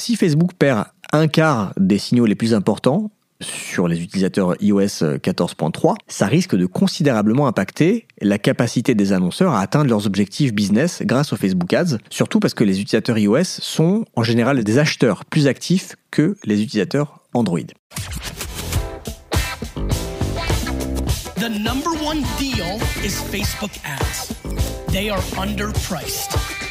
Si Facebook perd un quart des signaux les plus importants, sur les utilisateurs iOS 14.3, ça risque de considérablement impacter la capacité des annonceurs à atteindre leurs objectifs business grâce aux Facebook Ads, surtout parce que les utilisateurs iOS sont en général des acheteurs plus actifs que les utilisateurs Android. The number one deal is Facebook ads. They are underpriced.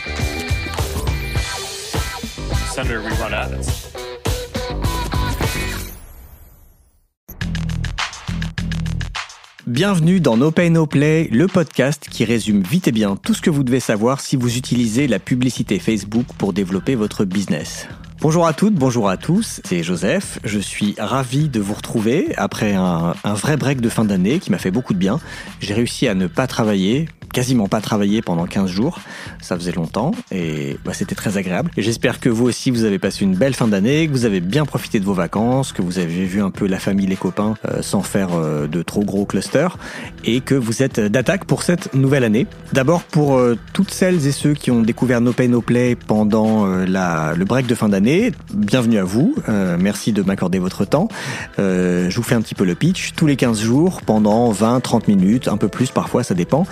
Bienvenue dans No Pay No Play, le podcast qui résume vite et bien tout ce que vous devez savoir si vous utilisez la publicité Facebook pour développer votre business. Bonjour à toutes, bonjour à tous, c'est Joseph. Je suis ravi de vous retrouver après un vrai break de fin d'année qui m'a fait beaucoup de bien. J'ai réussi à ne pas travailler, quasiment pas travaillé pendant 15 jours. Ça faisait longtemps et bah, c'était très agréable. J'espère que vous aussi, vous avez passé une belle fin d'année, que vous avez bien profité de vos vacances, que vous avez vu un peu la famille, les copains, euh, sans faire euh, de trop gros clusters, et que vous êtes d'attaque pour cette nouvelle année. D'abord pour euh, toutes celles et ceux qui ont découvert No Pay No Play pendant la, le break de fin d'année, bienvenue à vous. merci de m'accorder votre temps. je vous fais un petit peu le pitch. Tous les 15 jours, pendant 20-30 minutes, un peu plus parfois, ça dépend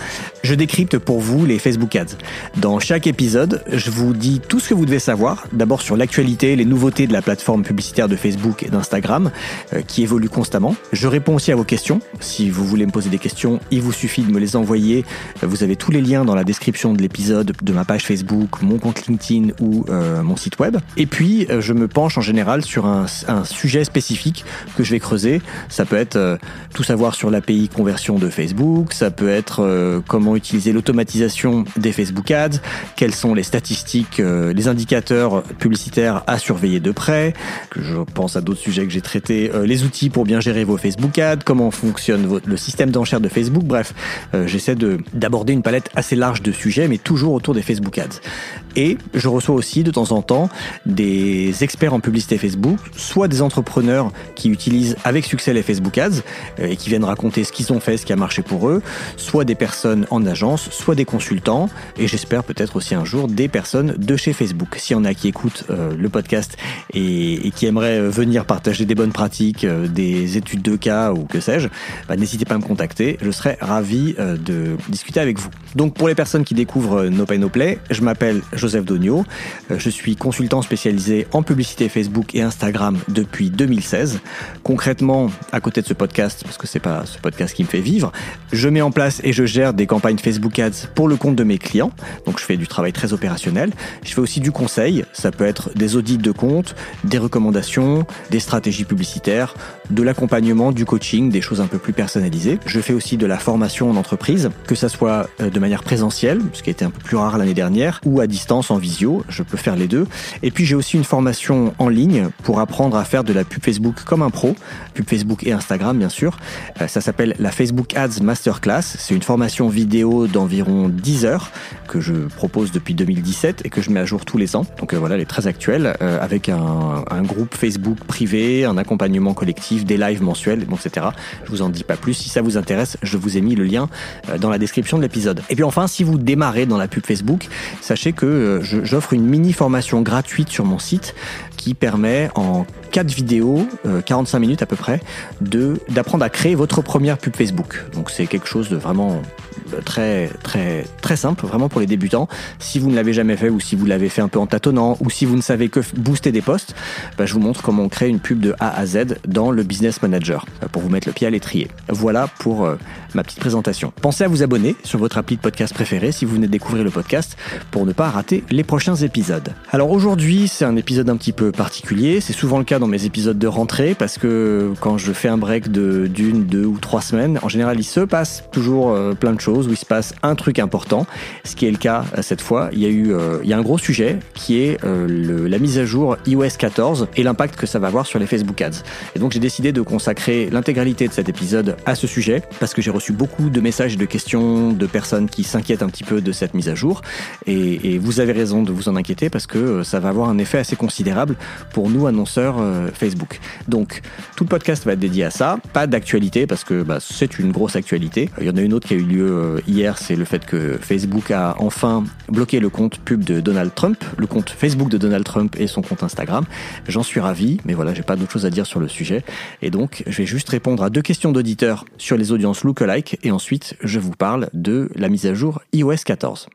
je décrypte pour vous les Facebook Ads. Dans chaque épisode, je vous dis tout ce que vous devez savoir, d'abord sur l'actualité, les nouveautés de la plateforme publicitaire de Facebook et d'Instagram, euh, qui évolue constamment. Je réponds aussi à vos questions. Si vous voulez me poser des questions, il vous suffit de me les envoyer. Vous avez tous les liens dans la description de l'épisode, de ma page Facebook, mon compte LinkedIn ou euh, mon site web. Et puis, euh, je me penche en général sur un, sujet spécifique que je vais creuser. Ça peut être tout savoir sur l'API conversion de Facebook, ça peut être comment utiliser l'automatisation des Facebook Ads, quelles sont les statistiques, euh, les indicateurs publicitaires à surveiller de près, que je pense à d'autres sujets que j'ai traités, euh, les outils pour bien gérer vos Facebook Ads, comment fonctionne le système d'enchères de Facebook, bref, euh, j'essaie d'aborder une palette assez large de sujets, mais toujours autour des Facebook Ads. Et je reçois aussi de temps en temps des experts en publicité Facebook, soit des entrepreneurs qui utilisent avec succès les Facebook Ads et qui viennent raconter ce qu'ils ont fait, ce qui a marché pour eux, soit des personnes en soit des consultants, et j'espère peut-être aussi un jour des personnes de chez Facebook. S'il y en a qui écoutent euh, le podcast et, qui aimeraient euh, venir partager des bonnes pratiques, euh, des études de cas ou que sais-je, bah, n'hésitez pas à me contacter, je serai ravi de discuter avec vous. Donc pour les personnes qui découvrent No Pay No Play, je m'appelle Joseph Dogno, je suis consultant spécialisé en publicité Facebook et Instagram depuis 2016. Concrètement, à côté de ce podcast, parce que c'est pas ce podcast qui me fait vivre, je mets en place et je gère des campagnes Facebook Ads pour le compte de mes clients. Donc je fais du travail très opérationnel. Je fais aussi du conseil. Ça peut être des audits de compte, des recommandations, des stratégies publicitaires, de l'accompagnement, du coaching, des choses un peu plus personnalisées. Je fais aussi de la formation en entreprise, que ça soit euh, de manière présentielle, ce qui a été un peu plus rare l'année dernière, ou à distance en visio. Je peux faire les deux. Et puis j'ai aussi une formation en ligne pour apprendre à faire de la pub Facebook comme un pro, pub Facebook et Instagram bien sûr. Euh, ça s'appelle la Facebook Ads Masterclass. C'est une formation vidéo d'environ 10 heures que je propose depuis 2017 et que je mets à jour tous les ans. Donc euh, voilà, elle est très actuelle, euh, avec un, groupe Facebook privé, un accompagnement collectif, des lives mensuels, etc. Je vous en dis pas plus. Si ça vous intéresse, je vous ai mis le lien euh, dans la description de l'épisode. Et puis enfin, si vous démarrez dans la pub Facebook, sachez que j'offre une mini formation gratuite sur mon site qui permet en 4 vidéos, 45 minutes à peu près, de d'apprendre à créer votre première pub Facebook. Donc c'est quelque chose de vraiment très très très simple, vraiment pour les débutants. Si vous ne l'avez jamais fait ou si vous l'avez fait un peu en tâtonnant ou si vous ne savez que booster des posts, bah, je vous montre comment on crée une pub de A à Z dans le Business Manager euh, pour vous mettre le pied à l'étrier. Voilà pour euh, ma petite présentation. Pensez à vous abonner sur votre appli de podcast préféré si vous venez de découvrir le podcast pour ne pas rater les prochains épisodes. Alors aujourd'hui, c'est un épisode un petit peu particulier. C'est souvent le cas dans mes épisodes de rentrée parce que quand je fais un break de d'une, deux ou trois semaines, en général, il se passe toujours euh, plein de choses où il se passe un truc important, ce qui est le cas euh, cette fois. Il y a eu, euh, il y a un gros sujet qui est le, la mise à jour iOS 14 et l'impact que ça va avoir sur les Facebook Ads. Et donc j'ai décidé de consacrer l'intégralité de cet épisode à ce sujet parce que j'ai reçu beaucoup de messages et de questions de personnes qui s'inquiètent un petit peu de cette mise à jour. Et, vous avez raison de vous en inquiéter parce que ça va avoir un effet assez considérable pour nous, annonceurs euh, Facebook. Donc, tout le podcast va être dédié à ça. Pas d'actualité parce que bah, c'est une grosse actualité. Il y en a une autre qui a eu lieu euh, hier, c'est le fait que Facebook a enfin bloqué le compte pub de Donald Trump, le compte Facebook de Donald Trump et son compte Instagram. J'en suis ravi, mais voilà, j'ai pas d'autre chose à dire sur le sujet. Et donc, je vais juste répondre à deux questions d'auditeurs sur les audiences lookalike et ensuite, je vous parle de la mise à jour iOS 14.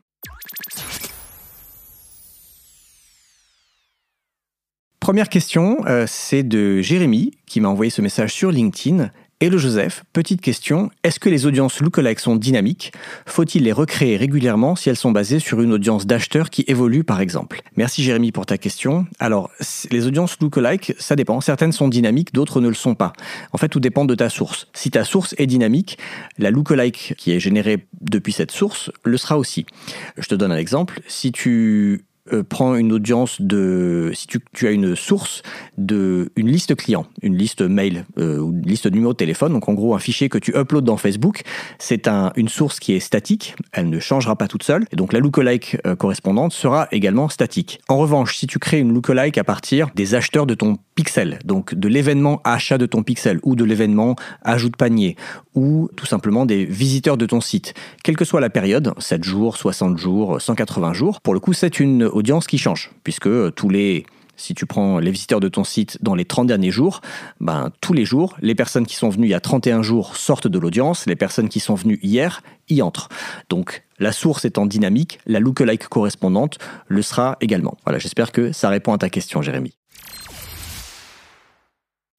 Première question, euh, c'est de Jérémy qui m'a envoyé ce message sur LinkedIn. Hello Joseph, petite question, est-ce que les audiences lookalike sont dynamiques? Faut-il les recréer régulièrement si elles sont basées sur une audience d'acheteurs qui évolue par exemple? Merci Jérémy pour ta question. Alors, les audiences lookalike, ça dépend. Certaines sont dynamiques, d'autres ne le sont pas. En fait, tout dépend de ta source. Si ta source est dynamique, la lookalike qui est générée depuis cette source le sera aussi. Je te donne un exemple. Si tu euh, prends une audience de, si tu, as une source de une liste client, une liste mail euh, ou une liste numéro de téléphone, donc en gros un fichier que tu uploads dans Facebook, c'est un, une source qui est statique, elle ne changera pas toute seule, et donc la lookalike euh, correspondante sera également statique. En revanche, si tu crées une lookalike à partir des acheteurs de ton pixel, donc de l'événement achat de ton pixel ou de l'événement ajout de panier ou tout simplement des visiteurs de ton site, quelle que soit la période, 7 jours, 60 jours, 180 jours, pour le coup c'est une audience qui change, puisque euh, tous les si tu prends les visiteurs de ton site dans les 30 derniers jours, ben, tous les jours, les personnes qui sont venues il y a 31 jours sortent de l'audience, les personnes qui sont venues hier y entrent. Donc la source étant dynamique, la lookalike correspondante le sera également. Voilà, j'espère que ça répond à ta question, Jérémy.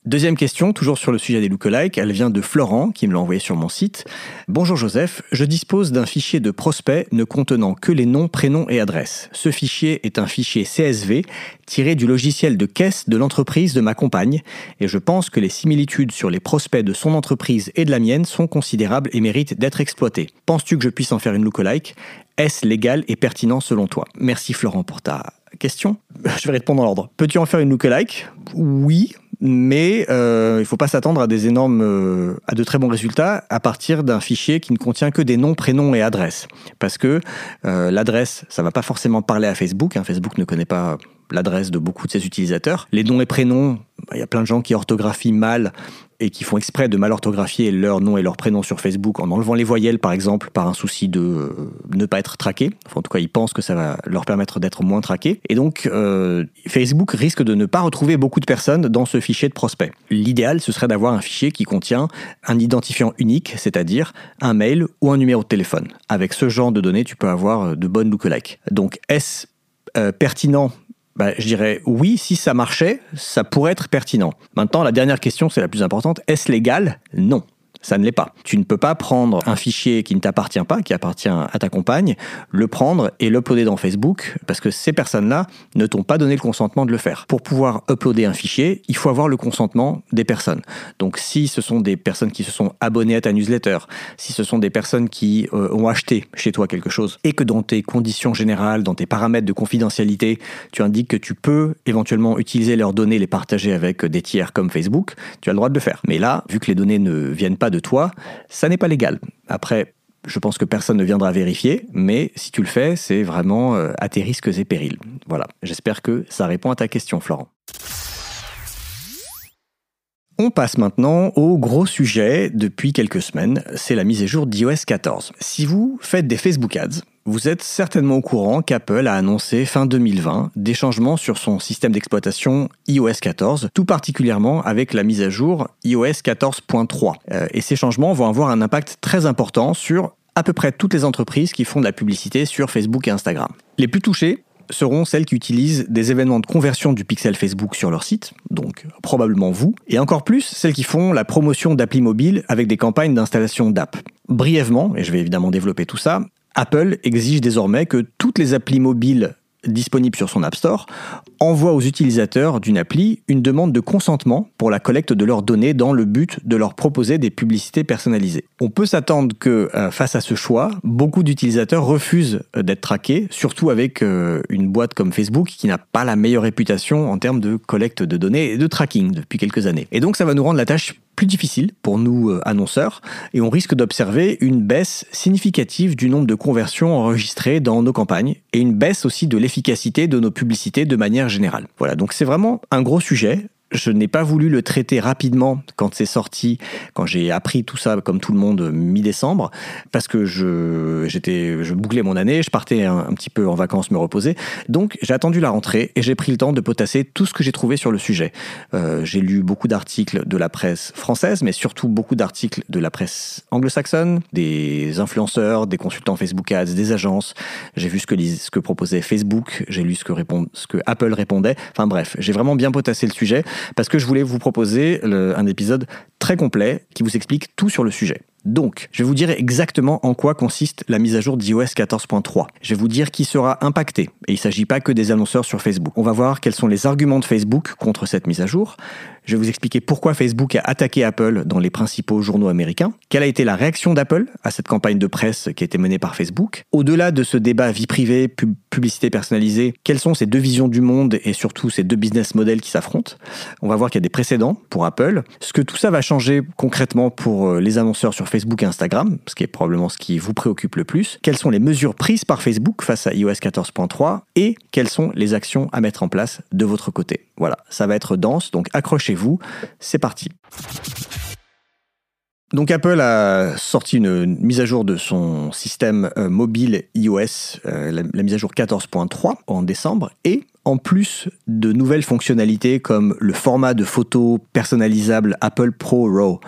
Deuxième question, toujours sur le sujet des lookalikes, elle vient de Florent qui me l'a envoyé sur mon site. Bonjour Joseph, je dispose d'un fichier de prospects ne contenant que les noms, prénoms et adresses. Ce fichier est un fichier CSV tiré du logiciel de caisse de l'entreprise de ma compagne et je pense que les similitudes sur les prospects de son entreprise et de la mienne sont considérables et méritent d'être exploitées. Penses-tu que je puisse en faire une lookalike? Est-ce légal et pertinent selon toi? Merci Florent pour ta question. Je vais répondre dans l'ordre. Peux-tu en faire une lookalike? Oui, mais euh, il ne faut pas s'attendre à des énormes, euh, à de très bons résultats à partir d'un fichier qui ne contient que des noms, prénoms et adresses. Parce que euh, l'adresse, ça va pas forcément parler à Facebook. Hein. Facebook ne connaît pas l'adresse de beaucoup de ses utilisateurs. Les noms et prénoms, bah, il y a plein de gens qui orthographient mal et qui font exprès de mal orthographier leur nom et leur prénom sur Facebook en enlevant les voyelles par exemple par un souci de euh, ne pas être traqué. Enfin, en tout cas, ils pensent que ça va leur permettre d'être moins traqués. Et donc, euh, Facebook risque de ne pas retrouver beaucoup de personnes dans ce fichier de prospect. L'idéal, ce serait d'avoir un fichier qui contient un identifiant unique, c'est-à-dire un mail ou un numéro de téléphone. Avec ce genre de données, tu peux avoir euh, de bonnes lookalikes. Donc, est-ce pertinent bah, je dirais oui, si ça marchait, ça pourrait être pertinent. Maintenant, la dernière question, c'est la plus importante. Est-ce légal? Non ça ne l'est pas. Tu ne peux pas prendre un fichier qui ne t'appartient pas, qui appartient à ta compagne, le prendre et l'uploader dans Facebook, parce que ces personnes-là ne t'ont pas donné le consentement de le faire. Pour pouvoir uploader un fichier, il faut avoir le consentement des personnes. Donc si ce sont des personnes qui se sont abonnées à ta newsletter, si ce sont des personnes qui euh, ont acheté chez toi quelque chose, et que dans tes conditions générales, dans tes paramètres de confidentialité, tu indiques que tu peux éventuellement utiliser leurs données, les partager avec des tiers comme Facebook, tu as le droit de le faire. Mais là, vu que les données ne viennent pas de toi, ça n'est pas légal. Après, je pense que personne ne viendra vérifier, mais si tu le fais, c'est vraiment euh, à tes risques et périls. Voilà, j'espère que ça répond à ta question, Florent. On passe maintenant au gros sujet depuis quelques semaines, c'est la mise à jour d'iOS 14. Si vous faites des Facebook Ads, vous êtes certainement au courant qu'Apple a annoncé fin 2020 des changements sur son système d'exploitation iOS 14, tout particulièrement avec la mise à jour iOS 14.3. Euh, et ces changements vont avoir un impact très important sur à peu près toutes les entreprises qui font de la publicité sur Facebook et Instagram. Les plus touchées seront celles qui utilisent des événements de conversion du pixel Facebook sur leur site, donc probablement vous, et encore plus celles qui font la promotion d'applis mobiles avec des campagnes d'installation d'app. Brièvement, et je vais évidemment développer tout ça, Apple exige désormais que toutes les applis mobiles disponible sur son App Store, envoie aux utilisateurs d'une appli une demande de consentement pour la collecte de leurs données dans le but de leur proposer des publicités personnalisées. On peut s'attendre que euh, face à ce choix, beaucoup d'utilisateurs refusent euh, d'être traqués, surtout avec euh, une boîte comme Facebook qui n'a pas la meilleure réputation en termes de collecte de données et de tracking depuis quelques années. Et donc ça va nous rendre la tâche plus difficile pour nous euh, annonceurs et on risque d'observer une baisse significative du nombre de conversions enregistrées dans nos campagnes et une baisse aussi de l'efficacité de nos publicités de manière générale. Voilà, donc c'est vraiment un gros sujet je n'ai pas voulu le traiter rapidement quand c'est sorti, quand j'ai appris tout ça comme tout le monde mi-décembre, parce que je, j'étais, je bouclais mon année, je partais un, petit peu en vacances me reposer. Donc j'ai attendu la rentrée et j'ai pris le temps de potasser tout ce que j'ai trouvé sur le sujet. Euh, j'ai lu beaucoup d'articles de la presse française, mais surtout beaucoup d'articles de la presse anglo-saxonne, des influenceurs, des consultants Facebook Ads, des agences. J'ai vu ce que, proposait Facebook, j'ai lu ce que Apple répondait. Enfin bref, j'ai vraiment bien potassé le sujet parce que je voulais vous proposer un épisode très complet qui vous explique tout sur le sujet. Donc, je vais vous dire exactement en quoi consiste la mise à jour d'iOS 14.3. Je vais vous dire qui sera impacté, et il ne s'agit pas que des annonceurs sur Facebook. On va voir quels sont les arguments de Facebook contre cette mise à jour. Je vais vous expliquer pourquoi Facebook a attaqué Apple dans les principaux journaux américains, quelle a été la réaction d'Apple à cette campagne de presse qui a été menée par Facebook? Au-delà de ce débat vie privée, publicité personnalisée, quelles sont ces deux visions du monde et surtout ces deux business models qui s'affrontent? On va voir qu'il y a des précédents pour Apple. Ce que tout ça va changer concrètement pour euh, les annonceurs sur Facebook et Instagram, ce qui est probablement ce qui vous préoccupe le plus. Quelles sont les mesures prises par Facebook face à iOS 14.3 et quelles sont les actions à mettre en place de votre côté? Voilà, ça va être dense, donc accrochez-vous, c'est parti. Donc Apple a sorti une, mise à jour de son système euh, mobile iOS, euh, la, mise à jour 14.3 en décembre, et en plus de nouvelles fonctionnalités comme le format de photo personnalisable Apple Pro RAW,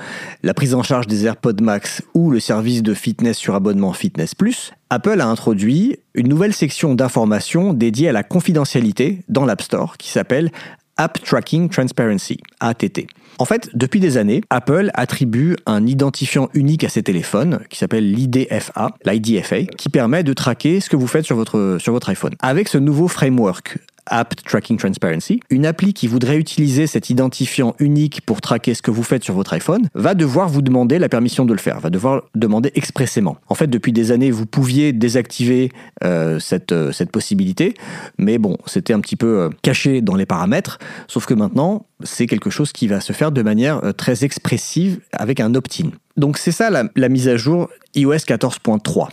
la prise en charge des AirPods Max ou le service de fitness sur abonnement Fitness Plus, Apple a introduit une nouvelle section d'information dédiée à la confidentialité dans l'App Store qui s'appelle App Tracking Transparency, ATT. En fait, depuis des années, Apple attribue un identifiant unique à ses téléphones qui s'appelle l'IDFA, l'IDFA, qui permet de traquer ce que vous faites sur votre, sur votre iPhone. Avec ce nouveau framework, App Tracking Transparency, une appli qui voudrait utiliser cet identifiant unique pour traquer ce que vous faites sur votre iPhone va devoir vous demander la permission de le faire, va devoir demander expressément. En fait, depuis des années, vous pouviez désactiver euh, cette, euh, cette possibilité, mais bon, c'était un petit peu euh, caché dans les paramètres, sauf que maintenant, c'est quelque chose qui va se faire de manière très expressive avec un opt-in. Donc c'est ça la mise à jour iOS 14.3.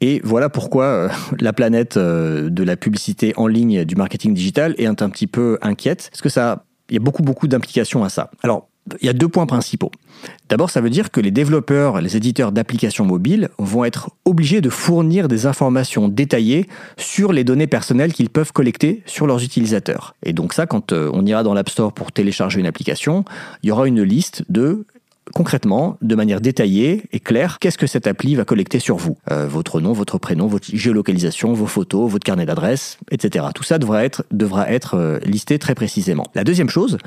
Et voilà pourquoi euh, la planète euh, de la publicité en ligne du marketing digital est un petit peu inquiète, parce que ça, y a beaucoup beaucoup d'implications à ça. Alors, il y a deux points principaux. D'abord, ça veut dire que les développeurs, les éditeurs d'applications mobiles vont être obligés de fournir des informations détaillées sur les données personnelles qu'ils peuvent collecter sur leurs utilisateurs. Et donc ça, quand euh, on ira dans l'App Store pour télécharger une application, il y aura une liste de concrètement, de manière détaillée et claire, qu'est-ce que cette appli va collecter sur vous? Euh, Votre nom, votre prénom, votre géolocalisation, vos photos, votre carnet d'adresse, etc. Tout ça devra être, devra être euh, listé très précisément. La deuxième chose,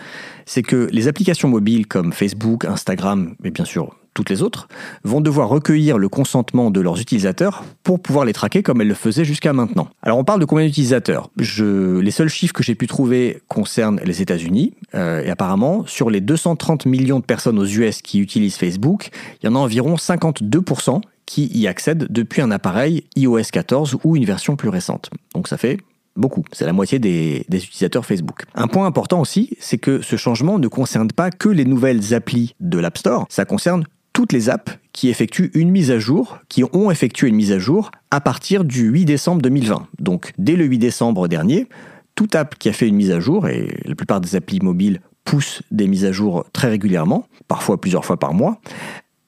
c'est que les applications mobiles comme Facebook, Instagram, et bien sûr toutes les autres, vont devoir recueillir le consentement de leurs utilisateurs pour pouvoir les traquer comme elles le faisaient jusqu'à maintenant. Alors on parle de combien d'utilisateurs? Les seuls chiffres que j'ai pu trouver concernent les États-Unis, euh, et apparemment, sur les 230 millions de personnes aux US qui utilisent Facebook, il y en a environ 52% qui y accèdent depuis un appareil iOS 14 ou une version plus récente. Donc ça fait Beaucoup, c'est la moitié des, des, utilisateurs Facebook. Un point important aussi, c'est que ce changement ne concerne pas que les nouvelles applis de l'App Store, ça concerne toutes les apps qui effectuent une mise à jour, qui ont effectué une mise à jour à partir du 8 décembre 2020. Donc dès le 8 décembre dernier, toute app qui a fait une mise à jour, et la plupart des applis mobiles poussent des mises à jour très régulièrement, parfois plusieurs fois par mois,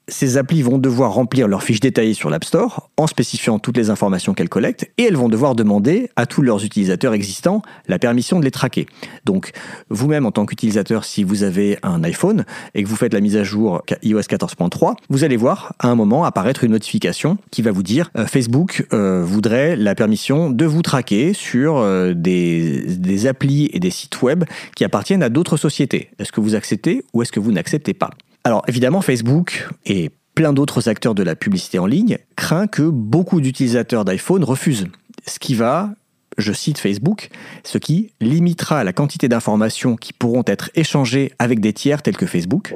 ces applis vont devoir remplir leur fiche détaillée sur l'App Store en spécifiant toutes les informations qu'elles collectent et elles vont devoir demander à tous leurs utilisateurs existants la permission de les traquer. Donc, vous-même en tant qu'utilisateur, si vous avez un iPhone et que vous faites la mise à jour iOS 14.3, vous allez voir à un moment apparaître une notification qui va vous dire euh, Facebook euh, voudrait la permission de vous traquer sur euh, des, des applis et des sites web qui appartiennent à d'autres sociétés. Est-ce que vous acceptez ou est-ce que vous n'acceptez pas? Alors évidemment, Facebook et plein d'autres acteurs de la publicité en ligne craint que beaucoup d'utilisateurs d'iPhone refusent. Ce qui va, je cite Facebook, ce qui limitera la quantité d'informations qui pourront être échangées avec des tiers tels que Facebook.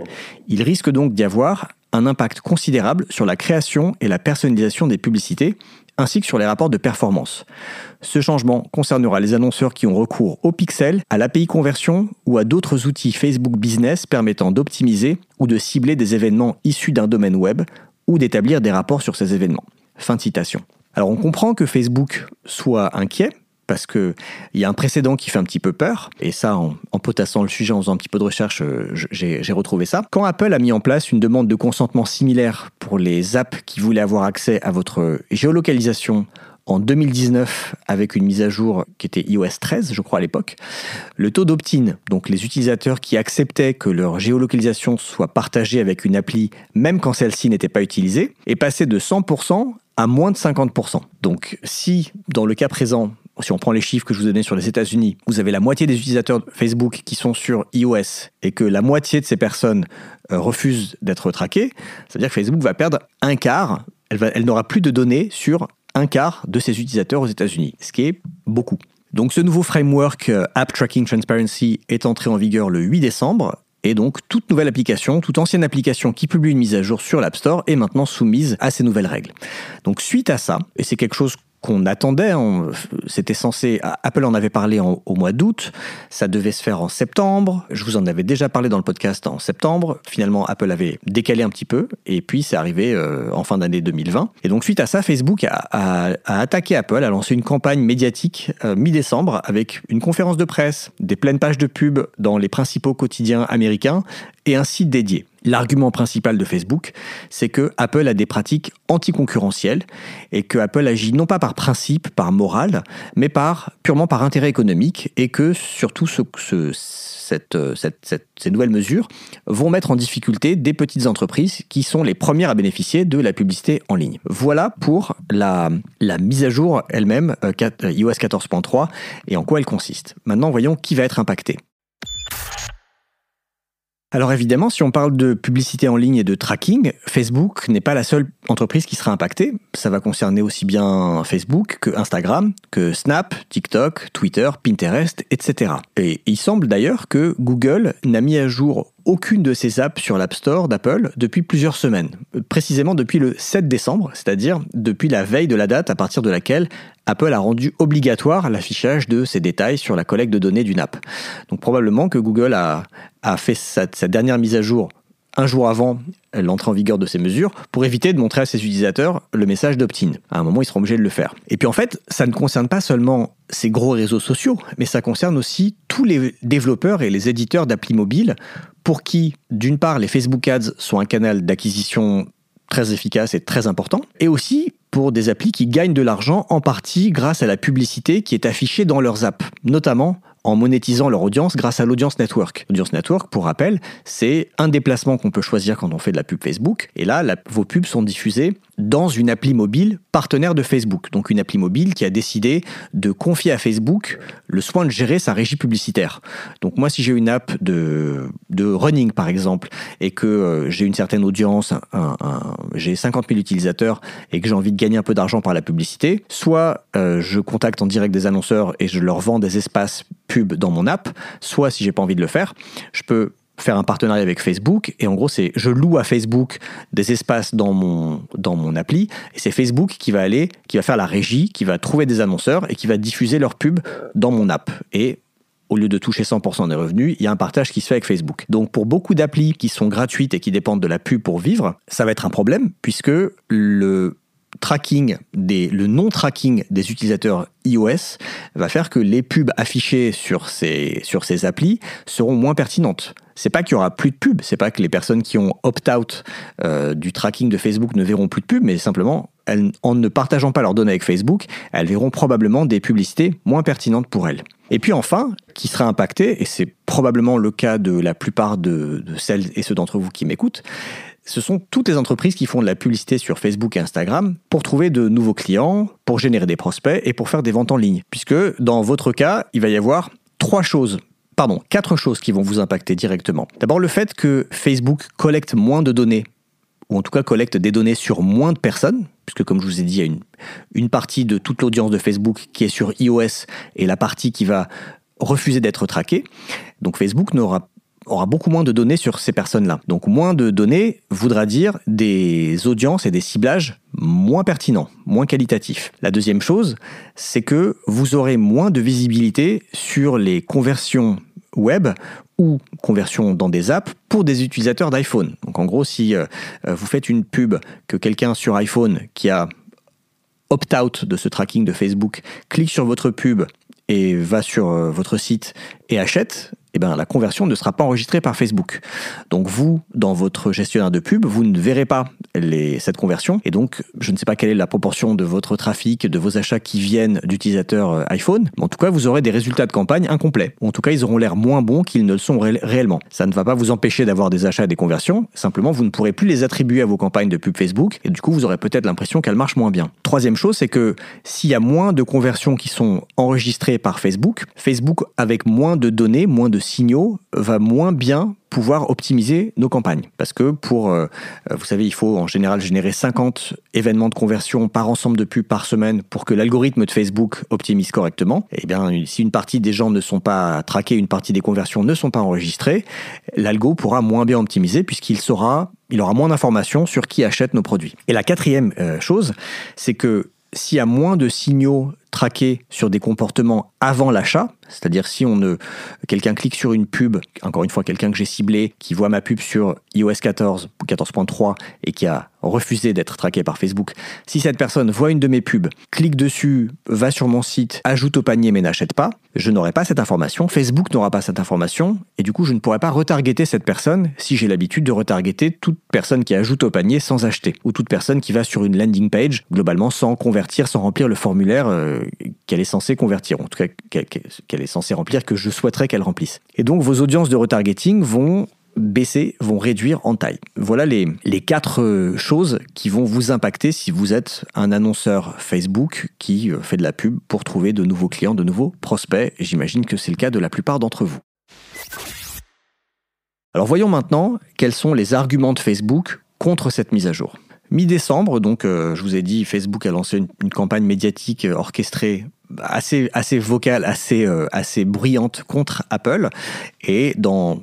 Il risque donc d'y avoir un impact considérable sur la création et la personnalisation des publicités ainsi que sur les rapports de performance. Ce changement concernera les annonceurs qui ont recours au pixel, à l'API conversion ou à d'autres outils Facebook Business permettant d'optimiser ou de cibler des événements issus d'un domaine web ou d'établir des rapports sur ces événements. Fin de citation. Alors on comprend que Facebook soit inquiet parce qu'il y a un précédent qui fait un petit peu peur, et ça, en, potassant le sujet, en faisant un petit peu de recherche, euh, j'ai retrouvé ça. Quand Apple a mis en place une demande de consentement similaire pour les apps qui voulaient avoir accès à votre géolocalisation en 2019 avec une mise à jour qui était iOS 13, je crois à l'époque, le taux d'opt-in, donc les utilisateurs qui acceptaient que leur géolocalisation soit partagée avec une appli, même quand celle-ci n'était pas utilisée, est passé de 100% à moins de 50%. Donc si, dans le cas présent, si on prend les chiffres que je vous donnais sur les États-Unis, vous avez la moitié des utilisateurs Facebook qui sont sur iOS et que la moitié de ces personnes euh, refusent d'être traquées, c'est-à-dire que Facebook va perdre un quart, elle, elle n'aura plus de données sur un quart de ses utilisateurs aux États-Unis, ce qui est beaucoup. Donc ce nouveau framework euh, App Tracking Transparency est entré en vigueur le 8 décembre et donc, toute nouvelle application, toute ancienne application qui publie une mise à jour sur l'App Store est maintenant soumise à ces nouvelles règles. Donc, suite à ça, et c'est quelque chose qu'on attendait. C'était censé, Apple en avait parlé au mois d'août, ça devait se faire en septembre. Je vous en avais déjà parlé dans le podcast en septembre. Finalement, Apple avait décalé un petit peu, et puis c'est arrivé euh, en fin d'année 2020. Et donc suite à ça, Facebook a, attaqué Apple, a lancé une campagne médiatique euh, mi-décembre avec une conférence de presse, des pleines pages de pub dans les principaux quotidiens américains et un site dédié. L'argument principal de Facebook, c'est que Apple a des pratiques anticoncurrentielles et que Apple agit non pas par principe, par morale, mais par purement par intérêt économique et que surtout cette, ces nouvelles mesures vont mettre en difficulté des petites entreprises qui sont les premières à bénéficier de la publicité en ligne. Voilà pour la, la mise à jour elle-même euh, iOS 14.3 et en quoi elle consiste. Maintenant, voyons qui va être impacté. Alors évidemment, si on parle de publicité en ligne et de tracking, Facebook n'est pas la seule entreprise qui sera impactée. Ça va concerner aussi bien Facebook que Instagram, que Snap, TikTok, Twitter, Pinterest, etc. Et il semble d'ailleurs que Google n'a mis à jour aucune de ces apps sur l'App Store d'Apple depuis plusieurs semaines, précisément depuis le 7 décembre, c'est-à-dire depuis la veille de la date à partir de laquelle Apple a rendu obligatoire l'affichage de ces détails sur la collecte de données d'une app. Donc probablement que Google a, fait sa, dernière mise à jour un jour avant l'entrée en vigueur de ces mesures pour éviter de montrer à ses utilisateurs le message d'opt-in. À un moment, ils seront obligés de le faire. Et puis en fait, ça ne concerne pas seulement ces gros réseaux sociaux, mais ça concerne aussi tous les développeurs et les éditeurs d'applis mobiles pour qui, d'une part, les Facebook Ads sont un canal d'acquisition très efficace et très important, et aussi des applis qui gagnent de l'argent en partie grâce à la publicité qui est affichée dans leurs apps, notamment en monétisant leur audience grâce à l'audience network. L'audience network, pour rappel, c'est un déplacement qu'on peut choisir quand on fait de la pub Facebook. Et là, vos pubs sont diffusées dans une appli mobile partenaire de Facebook. Donc une appli mobile qui a décidé de confier à Facebook le soin de gérer sa régie publicitaire. Donc moi, si j'ai une app de, de running, par exemple, et que euh, j'ai une certaine audience, j'ai 50 000 utilisateurs et que j'ai envie de gagner un peu d'argent par la publicité, soit euh, je contacte en direct des annonceurs et je leur vends des espaces pub dans mon app, soit si j'ai pas envie de le faire, je peux faire un partenariat avec Facebook. Et en gros c'est je loue à Facebook des espaces dans mon dans mon appli. Et c'est Facebook qui va aller qui va faire la régie qui va trouver des annonceurs et qui va diffuser leur pub dans mon app. Et au lieu de toucher 100% des revenus, il y a un partage qui se fait avec Facebook. Donc pour beaucoup d'applis qui sont gratuites et qui dépendent de la pub pour vivre, ça va être un problème puisque le tracking des, le non-tracking des utilisateurs iOS va faire que les pubs affichées sur ces, sur ces applis seront moins pertinentes. C'est pas qu'il y aura plus de pubs, c'est pas que les personnes qui ont opt-out euh, du tracking de Facebook ne verront plus de pubs, mais simplement, elles, en ne partageant pas leurs données avec Facebook, elles verront probablement des publicités moins pertinentes pour elles. Et puis enfin, qui sera impacté, et c'est probablement le cas de la plupart de, de celles et ceux d'entre vous qui m'écoutent, ce sont toutes les entreprises qui font de la publicité sur Facebook et Instagram pour trouver de nouveaux clients, pour générer des prospects et pour faire des ventes en ligne. Puisque dans votre cas, il va y avoir trois choses pardon, quatre choses qui vont vous impacter directement. D'abord le fait que Facebook collecte moins de données, ou en tout cas collecte des données sur moins de personnes, puisque comme je vous ai dit, il y a une, une partie de toute l'audience de Facebook qui est sur iOS et la partie qui va refuser d'être traquée. Donc Facebook n'aura aura beaucoup moins de données sur ces personnes-là. Donc moins de données voudra dire des audiences et des ciblages moins pertinents, moins qualitatifs. La deuxième chose, c'est que vous aurez moins de visibilité sur les conversions web ou conversions dans des apps pour des utilisateurs d'iPhone. Donc en gros, si euh, vous faites une pub que quelqu'un sur iPhone qui a opt-out de ce tracking de Facebook clique sur votre pub et va sur euh, votre site et achète, eh ben, la conversion ne sera pas enregistrée par Facebook. Donc vous, dans votre gestionnaire de pub, vous ne verrez pas cette conversion. Et donc, je ne sais pas quelle est la proportion de votre trafic, de vos achats qui viennent d'utilisateurs euh, iPhone. Mais en tout cas, vous aurez des résultats de campagne incomplets. En tout cas, ils auront l'air moins bons qu'ils ne le sont réellement. Ça ne va pas vous empêcher d'avoir des achats et des conversions. Simplement, vous ne pourrez plus les attribuer à vos campagnes de pub Facebook. Et du coup, vous aurez peut-être l'impression qu'elles marchent moins bien. Troisième chose, c'est que s'il y a moins de conversions qui sont enregistrées par Facebook, Facebook, avec moins de données, moins de signaux, va moins bien pouvoir optimiser nos campagnes. Parce que pour, euh, vous savez, il faut en général générer 50 événements de conversion par ensemble de pubs par semaine pour que l'algorithme de Facebook optimise correctement. Et eh bien, si une partie des gens ne sont pas traqués, une partie des conversions ne sont pas enregistrées, l'algo pourra moins bien optimiser puisqu'il saura, il aura moins d'informations sur qui achète nos produits. Et la quatrième euh, chose, c'est que s'il y a moins de signaux traqués sur des comportements avant l'achat, c'est-à-dire si on ne, quelqu'un clique sur une pub, encore une fois quelqu'un que j'ai ciblé, qui voit ma pub sur iOS 14 14.3 et qui a refusé d'être traqué par Facebook, si cette personne voit une de mes pubs, clique dessus, va sur mon site, ajoute au panier mais n'achète pas, je n'aurai pas cette information, Facebook n'aura pas cette information et du coup je ne pourrai pas retargeter cette personne si j'ai l'habitude de retargeter toute personne qui ajoute au panier sans acheter ou toute personne qui va sur une landing page globalement sans convertir, sans remplir le formulaire euh, qu'elle est censée convertir, en tout cas qu'elle est censée remplir, que je souhaiterais qu'elle remplisse. Et donc vos audiences de retargeting vont baisser, vont réduire en taille. Voilà les, les quatre euh, choses qui vont vous impacter si vous êtes un annonceur Facebook qui euh, fait de la pub pour trouver de nouveaux clients, de nouveaux prospects. J'imagine que c'est le cas de la plupart d'entre vous. Alors voyons maintenant quels sont les arguments de Facebook contre cette mise à jour. Mi-décembre, donc euh, je vous ai dit, Facebook a lancé une, campagne médiatique euh, orchestrée assez, assez vocale, assez, euh, assez bruyante contre Apple. Et dans,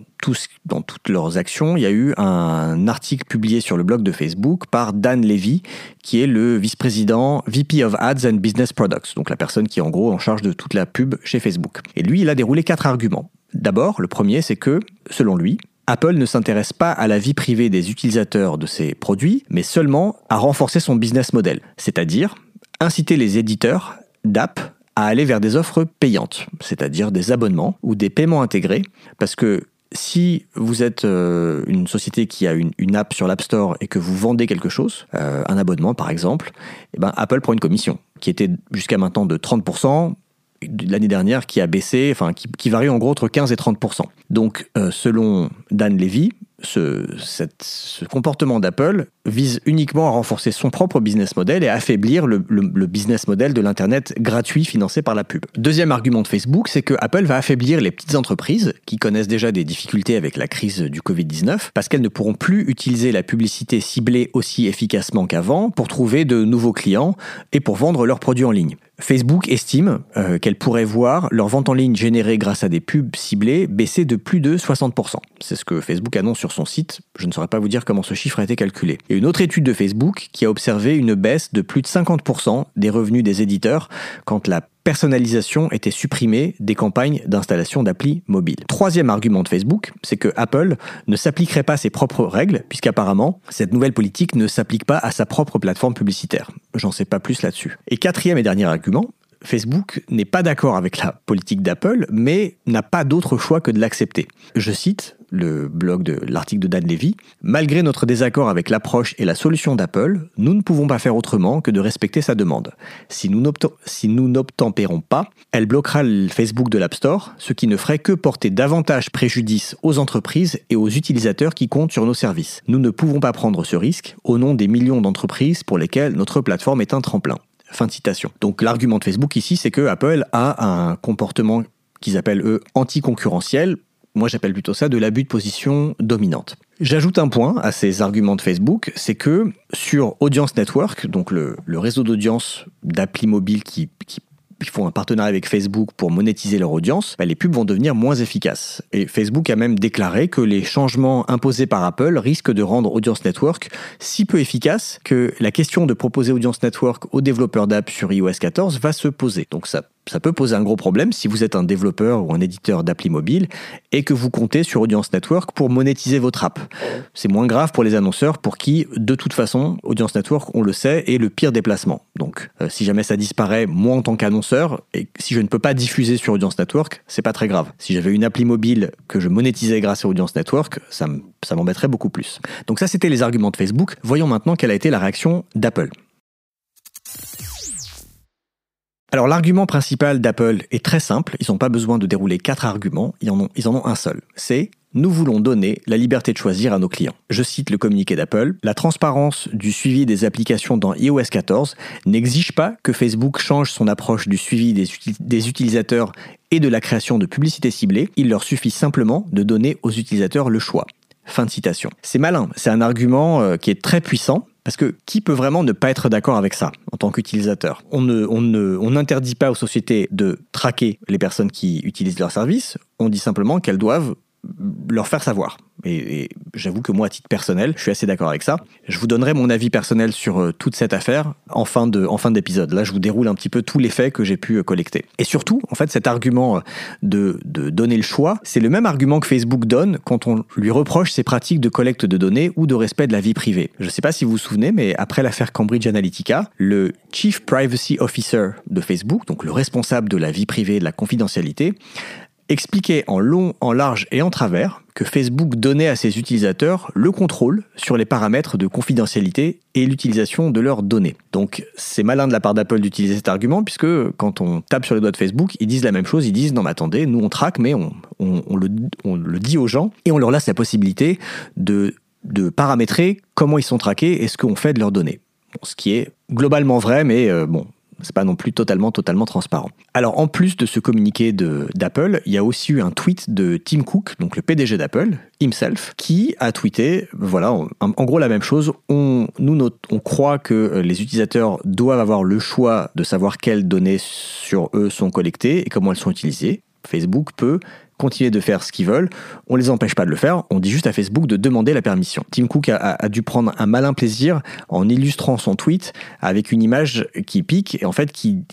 dans toutes leurs actions, il y a eu un article publié sur le blog de Facebook par Dan Levy, qui est le vice-président VP of Ads and Business Products, donc la personne qui est en gros en charge de toute la pub chez Facebook. Et lui, il a déroulé quatre arguments. D'abord, le premier, c'est que, selon lui, Apple ne s'intéresse pas à la vie privée des utilisateurs de ses produits, mais seulement à renforcer son business model, c'est-à-dire inciter les éditeurs d'app à aller vers des offres payantes, c'est-à-dire des abonnements ou des paiements intégrés, parce que si vous êtes euh, une société qui a une, app sur l'App Store et que vous vendez quelque chose, euh, un abonnement par exemple, eh ben Apple prend une commission qui était jusqu'à maintenant de 30%, l'année dernière qui a baissé, enfin qui, varie en gros entre 15 et 30 Donc, euh, selon Dan Levy, ce, ce comportement d'Apple vise uniquement à renforcer son propre business model et à affaiblir le, le business model de l'Internet gratuit financé par la pub. Deuxième argument de Facebook, c'est que Apple va affaiblir les petites entreprises qui connaissent déjà des difficultés avec la crise du Covid-19 parce qu'elles ne pourront plus utiliser la publicité ciblée aussi efficacement qu'avant pour trouver de nouveaux clients et pour vendre leurs produits en ligne. Facebook estime euh, qu'elles pourraient voir leur vente en ligne générée grâce à des pubs ciblées baisser de plus de 60%. C'est ce que Facebook annonce sur son site. Je ne saurais pas vous dire comment ce chiffre a été calculé. Et une autre étude de Facebook qui a observé une baisse de plus de 50% des revenus des éditeurs quand la personnalisation était supprimée des campagnes d'installation d'applis mobiles. Troisième argument de Facebook, c'est que Apple ne s'appliquerait pas ses propres règles, puisqu'apparemment, cette nouvelle politique ne s'applique pas à sa propre plateforme publicitaire. J'en sais pas plus là-dessus. Et quatrième et dernier argument, Facebook n'est pas d'accord avec la politique d'Apple, mais n'a pas d'autre choix que de l'accepter. Je cite le blog de l'article de Dan Levy, Malgré notre désaccord avec l'approche et la solution d'Apple, nous ne pouvons pas faire autrement que de respecter sa demande. Si nous n'obtempérons pas, elle bloquera le Facebook de l'App Store, ce qui ne ferait que porter davantage préjudice aux entreprises et aux utilisateurs qui comptent sur nos services. Nous ne pouvons pas prendre ce risque au nom des millions d'entreprises pour lesquelles notre plateforme est un tremplin. Fin de citation. Donc l'argument de Facebook ici, c'est que Apple a un comportement qu'ils appellent eux anticoncurrentiel. Moi j'appelle plutôt ça de l'abus de position dominante. J'ajoute un point à ces arguments de Facebook, c'est que sur Audience Network, donc le, réseau d'audience d'appli mobile qui, qui font un partenariat avec Facebook pour monétiser leur audience, bah, les pubs vont devenir moins efficaces. Et Facebook a même déclaré que les changements imposés par Apple risquent de rendre Audience Network si peu efficace que la question de proposer Audience Network aux développeurs d'app sur iOS 14 va se poser. Donc ça ça peut poser un gros problème si vous êtes un développeur ou un éditeur d'appli mobile et que vous comptez sur Audience Network pour monétiser votre app. C'est moins grave pour les annonceurs pour qui, de toute façon, Audience Network, on le sait, est le pire déplacement. Donc, euh, si jamais ça disparaît, moi en tant qu'annonceur, et si je ne peux pas diffuser sur Audience Network, c'est pas très grave. Si j'avais une appli mobile que je monétisais grâce à Audience Network, ça m'embêterait beaucoup plus. Donc ça, c'était les arguments de Facebook. Voyons maintenant quelle a été la réaction d'Apple. Alors l'argument principal d'Apple est très simple, ils n'ont pas besoin de dérouler quatre arguments, ils en ont, un seul. C'est nous voulons donner la liberté de choisir à nos clients. Je cite le communiqué d'Apple, la transparence du suivi des applications dans iOS 14 n'exige pas que Facebook change son approche du suivi des, des utilisateurs et de la création de publicités ciblées, il leur suffit simplement de donner aux utilisateurs le choix. Fin de citation. C'est malin, c'est un argument euh, qui est très puissant, parce que qui peut vraiment ne pas être d'accord avec ça en tant qu'utilisateur? On ne, on ne, on n'interdit pas aux sociétés de traquer les personnes qui utilisent leurs services. On dit simplement qu'elles doivent leur faire savoir. Et, j'avoue que moi, à titre personnel, je suis assez d'accord avec ça. Je vous donnerai mon avis personnel sur euh, toute cette affaire en fin de en fin d'épisode. Là, je vous déroule un petit peu tous les faits que j'ai pu euh, collecter. Et surtout, en fait, cet argument euh, de, de donner le choix, c'est le même argument que Facebook donne quand on lui reproche ses pratiques de collecte de données ou de respect de la vie privée. Je ne sais pas si vous vous souvenez, mais après l'affaire Cambridge Analytica, le Chief Privacy Officer de Facebook, donc le responsable de la vie privée et de la confidentialité, expliquait en long, en large et en travers que Facebook donnait à ses utilisateurs le contrôle sur les paramètres de confidentialité et l'utilisation de leurs données. Donc c'est malin de la part d'Apple d'utiliser cet argument puisque quand on tape sur les doigts de Facebook, ils disent la même chose, ils disent non mais attendez, nous on traque mais on, le, dit aux gens et on leur laisse la possibilité de, de paramétrer comment ils sont traqués et ce qu'on fait de leurs données. ce qui est globalement vrai, mais euh, bon, c'est pas non plus totalement, totalement transparent. Alors, en plus de ce communiqué d'Apple, il y a aussi eu un tweet de Tim Cook, donc le PDG d'Apple, himself, qui a tweeté, voilà, en, gros la même chose. On, nous, on croit que les utilisateurs doivent avoir le choix de savoir quelles données sur eux sont collectées et comment elles sont utilisées. Facebook peut continuer de faire ce qu'ils veulent. On les empêche pas de le faire. On dit juste à Facebook de demander la permission. Tim Cook a, dû prendre un malin plaisir en illustrant son tweet avec une image qui pique et en fait qui,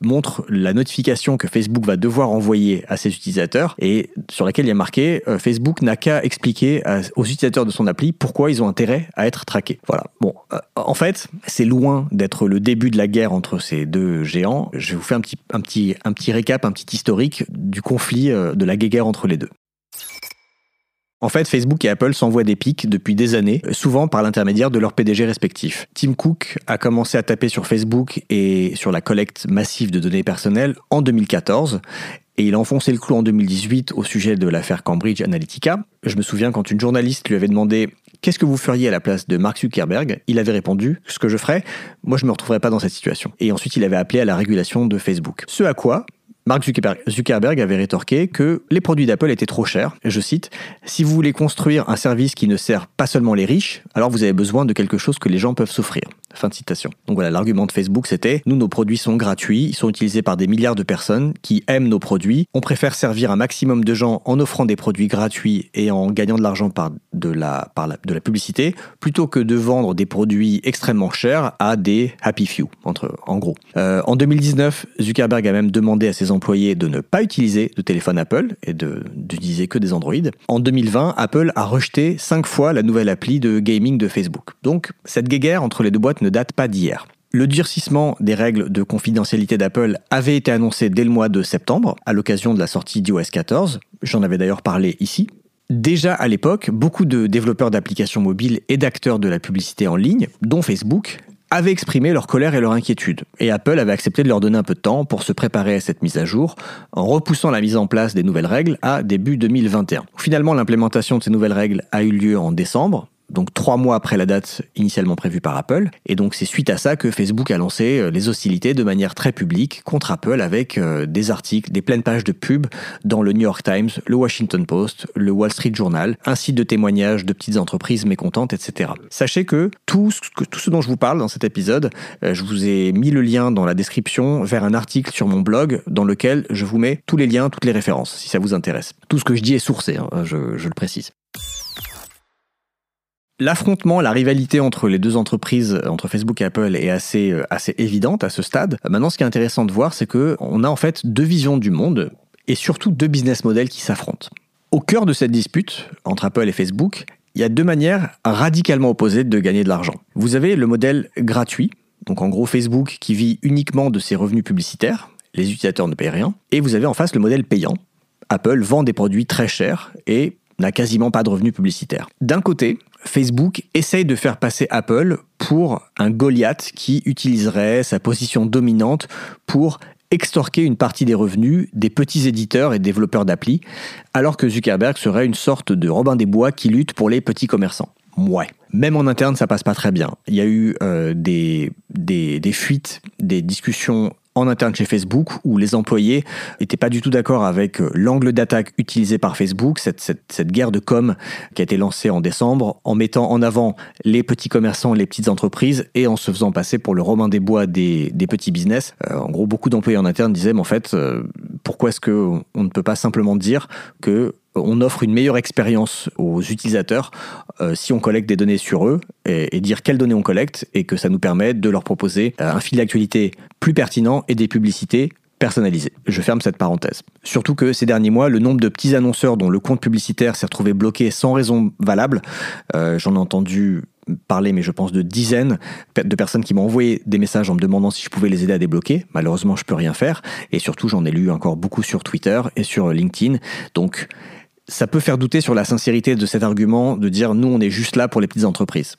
montre la notification que Facebook va devoir envoyer à ses utilisateurs et sur laquelle il y a marqué euh, Facebook n'a qu'à expliquer aux utilisateurs de son appli pourquoi ils ont intérêt à être traqués. Voilà. Bon, euh, en fait, c'est loin d'être le début de la guerre entre ces deux géants. Je vais vous faire un petit, un petit, un petit récap, un petit historique du conflit euh, de la guerre guerre entre les deux. En fait, Facebook et Apple s'envoient des pics depuis des années, souvent par l'intermédiaire de leurs PDG respectifs. Tim Cook a commencé à taper sur Facebook et sur la collecte massive de données personnelles en 2014, et il a enfoncé le clou en 2018 au sujet de l'affaire Cambridge Analytica. Je me souviens quand une journaliste lui avait demandé Qu'est-ce que vous feriez à la place de Mark Zuckerberg? Il avait répondu Ce que je ferais, moi je ne me retrouverais pas dans cette situation. Et ensuite il avait appelé à la régulation de Facebook. Ce à quoi Mark Zuckerberg avait rétorqué que les produits d'Apple étaient trop chers. Je cite, Si vous voulez construire un service qui ne sert pas seulement les riches, alors vous avez besoin de quelque chose que les gens peuvent s'offrir. Fin de citation. Donc voilà, l'argument de Facebook c'était, nous nos produits sont gratuits, ils sont utilisés par des milliards de personnes qui aiment nos produits, on préfère servir un maximum de gens en offrant des produits gratuits et en gagnant de l'argent par, de la, par de la publicité, plutôt que de vendre des produits extrêmement chers à des happy few, entre, en gros. Euh, en 2019, Zuckerberg a même demandé à ses employés de ne pas utiliser de téléphone Apple et d'utiliser que des Android. En 2020, Apple a rejeté 5 fois la nouvelle appli de gaming de Facebook. Donc cette guéguerre entre les deux boîtes date pas d'hier. Le durcissement des règles de confidentialité d'Apple avait été annoncé dès le mois de septembre, à l'occasion de la sortie d'iOS 14. J'en avais d'ailleurs parlé ici. Déjà à l'époque, beaucoup de développeurs d'applications mobiles et d'acteurs de la publicité en ligne, dont Facebook, avaient exprimé leur colère et leur inquiétude. Et Apple avait accepté de leur donner un peu de temps pour se préparer à cette mise à jour, en repoussant la mise en place des nouvelles règles à début 2021. Finalement, l'implémentation de ces nouvelles règles a eu lieu en décembre, donc trois mois après la date initialement prévue par Apple. Et donc c'est suite à ça que Facebook a lancé euh, les hostilités de manière très publique contre Apple avec euh, des articles, des pleines pages de pub dans le New York Times, le Washington Post, le Wall Street Journal, ainsi de témoignages de petites entreprises mécontentes, etc. Sachez que tout ce, dont je vous parle dans cet épisode, euh, je vous ai mis le lien dans la description vers un article sur mon blog dans lequel je vous mets tous les liens, toutes les références, si ça vous intéresse. Tout ce que je dis est sourcé, hein, je le précise. L'affrontement, la rivalité entre les deux entreprises, entre Facebook et Apple, est assez, euh, assez évidente à ce stade. Maintenant, ce qui est intéressant de voir, c'est qu'on a en fait deux visions du monde et surtout deux business models qui s'affrontent. Au cœur de cette dispute entre Apple et Facebook, il y a deux manières radicalement opposées de gagner de l'argent. Vous avez le modèle gratuit, donc en gros Facebook qui vit uniquement de ses revenus publicitaires, les utilisateurs ne payent rien, et vous avez en face le modèle payant. Apple vend des produits très chers et n'a quasiment pas de revenus publicitaires. D'un côté, Facebook essaye de faire passer Apple pour un Goliath qui utiliserait sa position dominante pour extorquer une partie des revenus des petits éditeurs et développeurs d'appli, alors que Zuckerberg serait une sorte de Robin des Bois qui lutte pour les petits commerçants. Ouais. Même en interne, ça passe pas très bien. Il y a eu euh, des, fuites, des discussions en interne chez Facebook où les employés n'étaient pas du tout d'accord avec euh, l'angle d'attaque utilisé par Facebook, cette, guerre de com qui a été lancée en décembre, en mettant en avant les petits commerçants, les petites entreprises et en se faisant passer pour le Romain des Bois des, des petits business. Euh, en gros, beaucoup d'employés en interne disaient, mais en fait, euh, pourquoi est-ce qu'on ne peut pas simplement dire que on offre une meilleure expérience aux utilisateurs euh, si on collecte des données sur eux et, dire quelles données on collecte et que ça nous permet de leur proposer euh, un fil d'actualité plus pertinent et des publicités personnalisées. Je ferme cette parenthèse. Surtout que ces derniers mois, le nombre de petits annonceurs dont le compte publicitaire s'est retrouvé bloqué sans raison valable, euh, j'en ai entendu parler, mais je pense de dizaines de personnes qui m'ont envoyé des messages en me demandant si je pouvais les aider à débloquer. Malheureusement, je peux rien faire. Et surtout, j'en ai lu encore beaucoup sur Twitter et sur LinkedIn. Donc, ça peut faire douter sur la sincérité de cet argument de dire nous on est juste là pour les petites entreprises.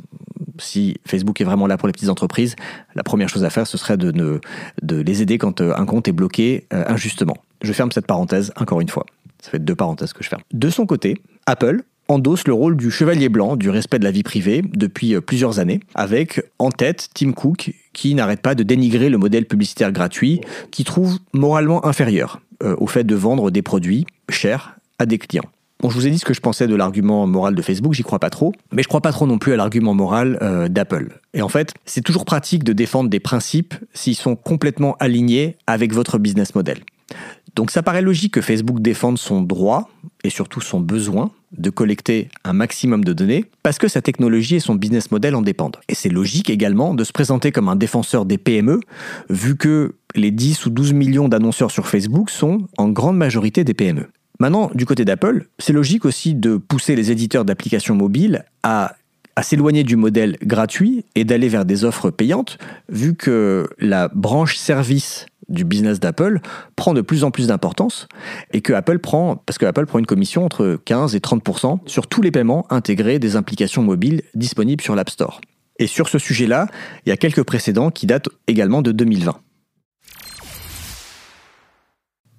Si Facebook est vraiment là pour les petites entreprises, la première chose à faire ce serait de, les aider quand euh, un compte est bloqué euh, injustement. Je ferme cette parenthèse encore une fois. Ça fait deux parenthèses que je ferme. De son côté, Apple endosse le rôle du chevalier blanc du respect de la vie privée depuis euh, plusieurs années, avec en tête Tim Cook qui n'arrête pas de dénigrer le modèle publicitaire gratuit, qui trouve moralement inférieur au fait de vendre des produits chers à des clients. Bon, je vous ai dit ce que je pensais de l'argument moral de Facebook, j'y crois pas trop, mais je crois pas trop non plus à l'argument moral euh, d'Apple. Et en fait, c'est toujours pratique de défendre des principes s'ils sont complètement alignés avec votre business model. Donc ça paraît logique que Facebook défende son droit et surtout son besoin de collecter un maximum de données parce que sa technologie et son business model en dépendent. Et c'est logique également de se présenter comme un défenseur des PME vu que les 10 ou 12 millions d'annonceurs sur Facebook sont en grande majorité des PME. Maintenant, du côté d'Apple, c'est logique aussi de pousser les éditeurs d'applications mobiles à, s'éloigner du modèle gratuit et d'aller vers des offres payantes, vu que la branche service du business d'Apple prend de plus en plus d'importance et que Apple prend, parce que Apple prend une commission entre 15 et 30% sur tous les paiements intégrés des applications mobiles disponibles sur l'App Store. Et sur ce sujet-là, il y a quelques précédents qui datent également de 2020.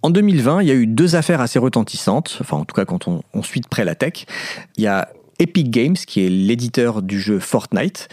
En 2020, il y a eu deux affaires assez retentissantes, enfin en tout cas quand on, suit de près la tech. Il y a Epic Games, qui est l'éditeur du jeu Fortnite,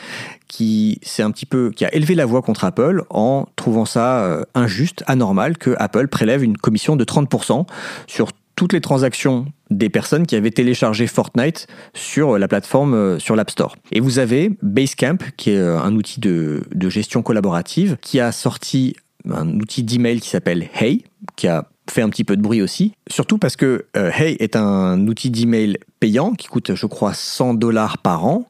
qui un petit peu qui a élevé la voix contre Apple en trouvant ça euh, injuste, anormal que Apple prélève une commission de 30% sur toutes les transactions des personnes qui avaient téléchargé Fortnite sur la plateforme euh, sur l'App Store. Et vous avez Basecamp, qui est euh, un outil de gestion collaborative, qui a sorti un outil d'email qui s'appelle Hey, qui a fait un petit peu de bruit aussi. Surtout parce que euh, Hey est un outil d'email payant qui coûte, je crois, 100 dollars par an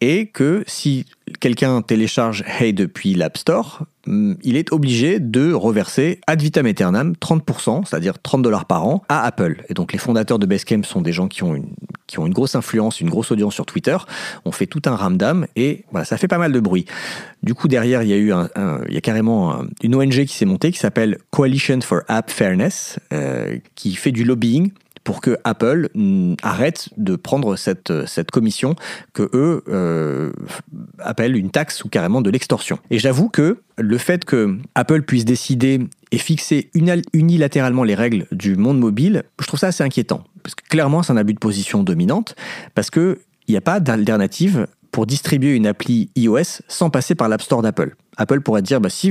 et que si quelqu'un télécharge Hey depuis l'App Store, mm, il est obligé de reverser ad vitam aeternam 30%, c'est-à-dire 30 dollars par an, à Apple. Et donc les fondateurs de Basecamp sont des gens qui ont une, qui ont une grosse influence, une grosse audience sur Twitter. On fait tout un ramdam et voilà, ça fait pas mal de bruit. Du coup, derrière, il y a eu un, il y a carrément un, une ONG qui s'est montée qui s'appelle Coalition for App Fairness, euh, qui fait du lobbying pour que Apple mm, arrête de prendre cette, cette commission que eux euh, appellent une taxe ou carrément de l'extorsion. Et j'avoue que le fait que Apple puisse décider et fixer unilatéralement les règles du monde mobile, je trouve ça assez inquiétant. Parce que clairement, c'est un abus de position dominante, parce que il n'y a pas d'alternative pour distribuer une appli iOS sans passer par l'App Store d'Apple. Apple pourrait dire, bah, si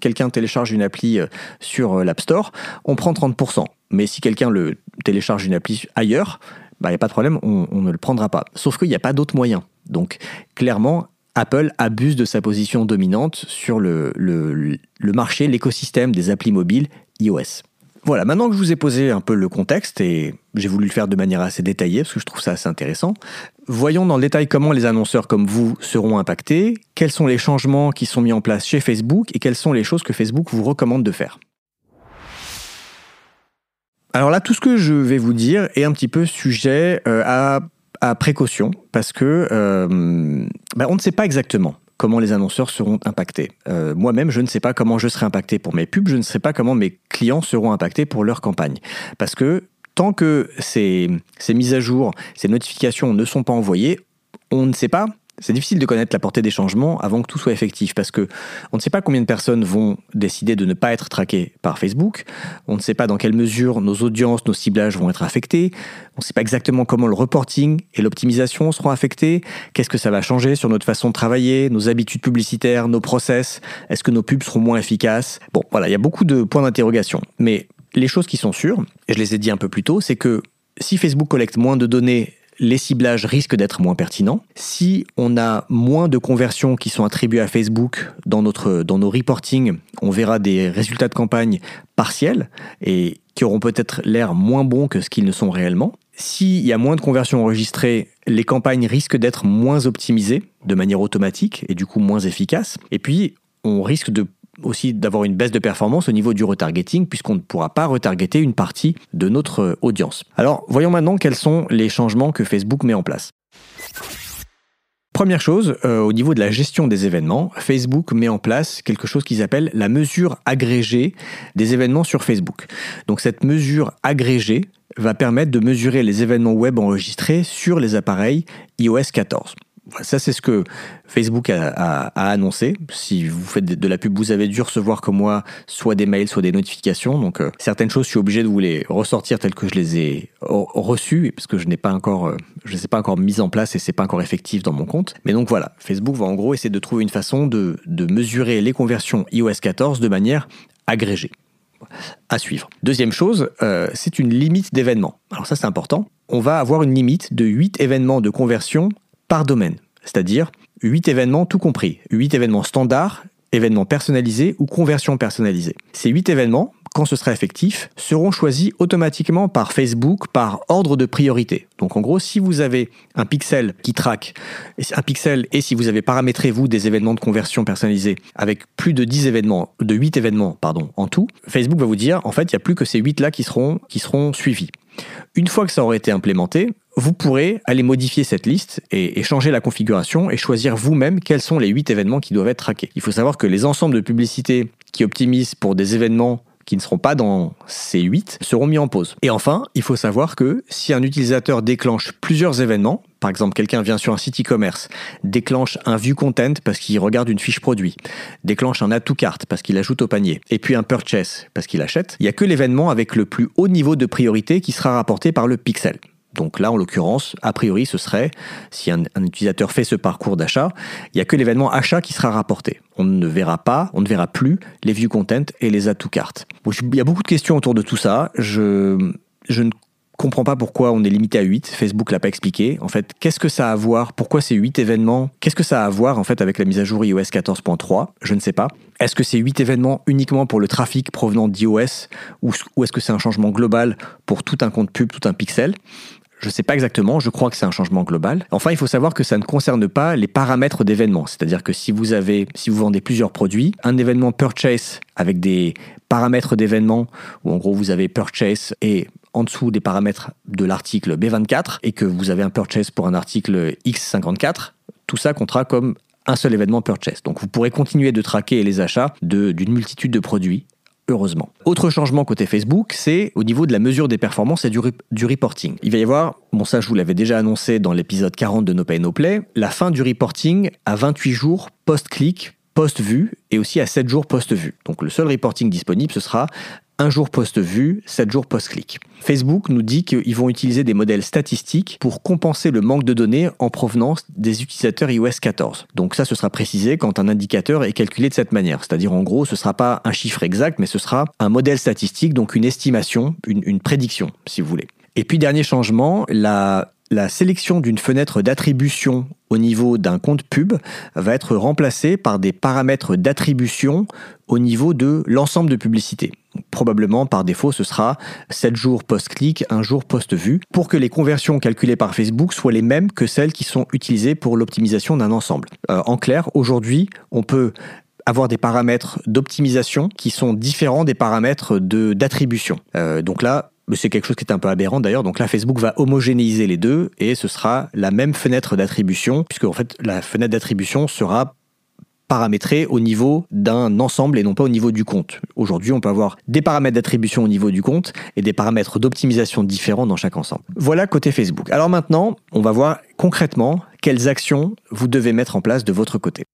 quelqu'un télécharge une appli euh, sur euh, l'App Store, on prend 30%. Mais si quelqu'un le télécharge une appli ailleurs, bah, il n'y a pas de problème, on, ne le prendra pas. Sauf qu'il n'y a pas d'autre moyen. Donc clairement, Apple abuse de sa position dominante sur le, le, le marché, l'écosystème des applis mobiles iOS. Voilà, maintenant que je vous ai posé un peu le contexte, et j'ai voulu le faire de manière assez détaillée, parce que je trouve ça assez intéressant, voyons dans le détail comment les annonceurs comme vous seront impactés, quels sont les changements qui sont mis en place chez Facebook, et quelles sont les choses que Facebook vous recommande de faire. Alors là, tout ce que je vais vous dire est un petit peu sujet euh, à, précaution, parce que euh, ben, on ne sait pas exactement comment les annonceurs seront impactés. Euh, moi-même, je ne sais pas comment je serai impacté pour mes pubs, je ne sais pas comment mes clients seront impactés pour leur campagne. Parce que tant que ces, ces mises à jour, ces notifications ne sont pas envoyées, on ne sait pas c'est difficile de connaître la portée des changements avant que tout soit effectif parce que on ne sait pas combien de personnes vont décider de ne pas être traquées par Facebook. On ne sait pas dans quelle mesure nos audiences, nos ciblages vont être affectés. On ne sait pas exactement comment le reporting et l'optimisation seront affectés. Qu'est-ce que ça va changer sur notre façon de travailler, nos habitudes publicitaires, nos process Est-ce que nos pubs seront moins efficaces? Bon, voilà, il y a beaucoup de points d'interrogation. Mais les choses qui sont sûres, et je les ai dit un peu plus tôt, c'est que si Facebook collecte moins de données les ciblages risquent d'être moins pertinents. Si on a moins de conversions qui sont attribuées à Facebook dans, notre, dans nos reporting, on verra des résultats de campagne partiels et qui auront peut-être l'air moins bons que ce qu'ils ne sont réellement. S'il y a moins de conversions enregistrées, les campagnes risquent d'être moins optimisées de manière automatique et du coup moins efficaces. Et puis, on risque de aussi d'avoir une baisse de performance au niveau du retargeting puisqu'on ne pourra pas retargeter une partie de notre euh, audience. Alors voyons maintenant quels sont les changements que Facebook met en place. Première chose, euh, au niveau de la gestion des événements, Facebook met en place quelque chose qu'ils appellent la mesure agrégée des événements sur Facebook. Donc cette mesure agrégée va permettre de mesurer les événements web enregistrés sur les appareils iOS 14 ça, c'est ce que Facebook a, annoncé. Si vous faites de la pub, vous avez dû recevoir comme moi soit des mails, soit des notifications. Donc, euh, certaines choses, je suis obligé de vous les ressortir telles que je les ai reçues, parce que je n'ai pas encore, euh, je ne pas encore mise en place et c'est pas encore effectif dans mon compte. Mais donc voilà, Facebook va en gros essayer de trouver une façon de, mesurer les conversions iOS 14 de manière agrégée à suivre. Deuxième chose, euh, c'est une limite d'événements. Alors ça c'est important. On va avoir une limite de 8 événements de conversion par domaine, c'est-à-dire 8 événements tout compris, 8 événements standards, événements personnalisés ou conversions personnalisées. Ces 8 événements, quand ce sera effectif, seront choisis automatiquement par Facebook par ordre de priorité. Donc en gros, si vous avez un pixel qui traque un pixel et si vous avez paramétré vous des événements de conversion personnalisés avec plus de 10 événements, de 8 événements en tout, Facebook va vous dire en fait, il n'y a plus que ces 8 là qui seront qui seront suivis. Une fois que ça aura été implémenté, vous pourrez aller modifier cette liste et, changer la configuration et choisir vous-même quels sont les 8 événements qui doivent être traqués. Il faut savoir que les ensembles de publicités qui optimisent pour des événements qui ne seront pas dans ces 8 seront mis en pause. Et enfin, il faut savoir que si un utilisateur déclenche plusieurs événements, par exemple quelqu'un vient sur un site e-commerce, déclenche un view content parce qu'il regarde une fiche produit, déclenche un add to cart parce qu'il ajoute au panier, et puis un purchase parce qu'il achète, il n'y a que l'événement avec le plus haut niveau de priorité qui sera rapporté par le pixel. Donc là, en l'occurrence, a priori, ce serait, si un, utilisateur fait ce parcours d'achat, il n'y a que l'événement achat qui sera rapporté. On ne verra pas, on ne verra plus les view content et les add to il y a beaucoup de questions autour de tout ça. Je, ne comprends pas pourquoi on est limité à 8. Facebook l'a pas expliqué. En fait, qu'est-ce que ça a à voir? Pourquoi ces 8 événements? Qu'est-ce que ça a à voir en fait avec la mise à jour iOS 14.3 Je ne sais pas. Est-ce que c'est 8 événements uniquement pour le trafic provenant d'iOS ou est-ce que c'est un changement global pour tout un compte pub, tout un pixel? Je ne sais pas exactement, je crois que c'est un changement global. Enfin, il faut savoir que ça ne concerne pas les paramètres d'événements. C'est-à-dire que si vous avez, si vous vendez plusieurs produits, un événement purchase avec des paramètres d'événement, où en gros vous avez purchase et en dessous des paramètres de l'article B24, et que vous avez un purchase pour un article X54, tout ça comptera comme un seul événement purchase. Donc vous pourrez continuer de traquer les achats d'une multitude de produits heureusement. Autre changement côté Facebook, c'est au niveau de la mesure des performances et du, reporting. Il va y avoir, bon ça je vous l'avais déjà annoncé dans l'épisode 40 de No Pay No Play, la fin du reporting à 28 jours post-clic, post-vue et aussi à 7 jours post-vue. Donc le seul reporting disponible, ce sera un jour post-vue, 7 jours post-clic. Facebook nous dit qu'ils vont utiliser des modèles statistiques pour compenser le manque de données en provenance des utilisateurs iOS 14. Donc ça, ce sera précisé quand un indicateur est calculé de cette manière. C'est-à-dire, en gros, ce ne sera pas un chiffre exact, mais ce sera un modèle statistique, donc une estimation, une, prédiction, si vous voulez. Et puis, dernier changement, la la sélection d'une fenêtre d'attribution au niveau d'un compte pub va être remplacée par des paramètres d'attribution au niveau de l'ensemble de publicité. Probablement par défaut ce sera 7 jours post-clic, 1 jour post-vue, pour que les conversions calculées par Facebook soient les mêmes que celles qui sont utilisées pour l'optimisation d'un ensemble. Euh, en clair, aujourd'hui, on peut avoir des paramètres d'optimisation qui sont différents des paramètres d'attribution. Euh, donc là, c'est quelque chose qui est un peu aberrant d'ailleurs. Donc là, Facebook va homogénéiser les deux et ce sera la même fenêtre d'attribution, puisque en fait, la fenêtre d'attribution sera paramétrée au niveau d'un ensemble et non pas au niveau du compte. Aujourd'hui, on peut avoir des paramètres d'attribution au niveau du compte et des paramètres d'optimisation différents dans chaque ensemble. Voilà côté Facebook. Alors maintenant, on va voir concrètement quelles actions vous devez mettre en place de votre côté.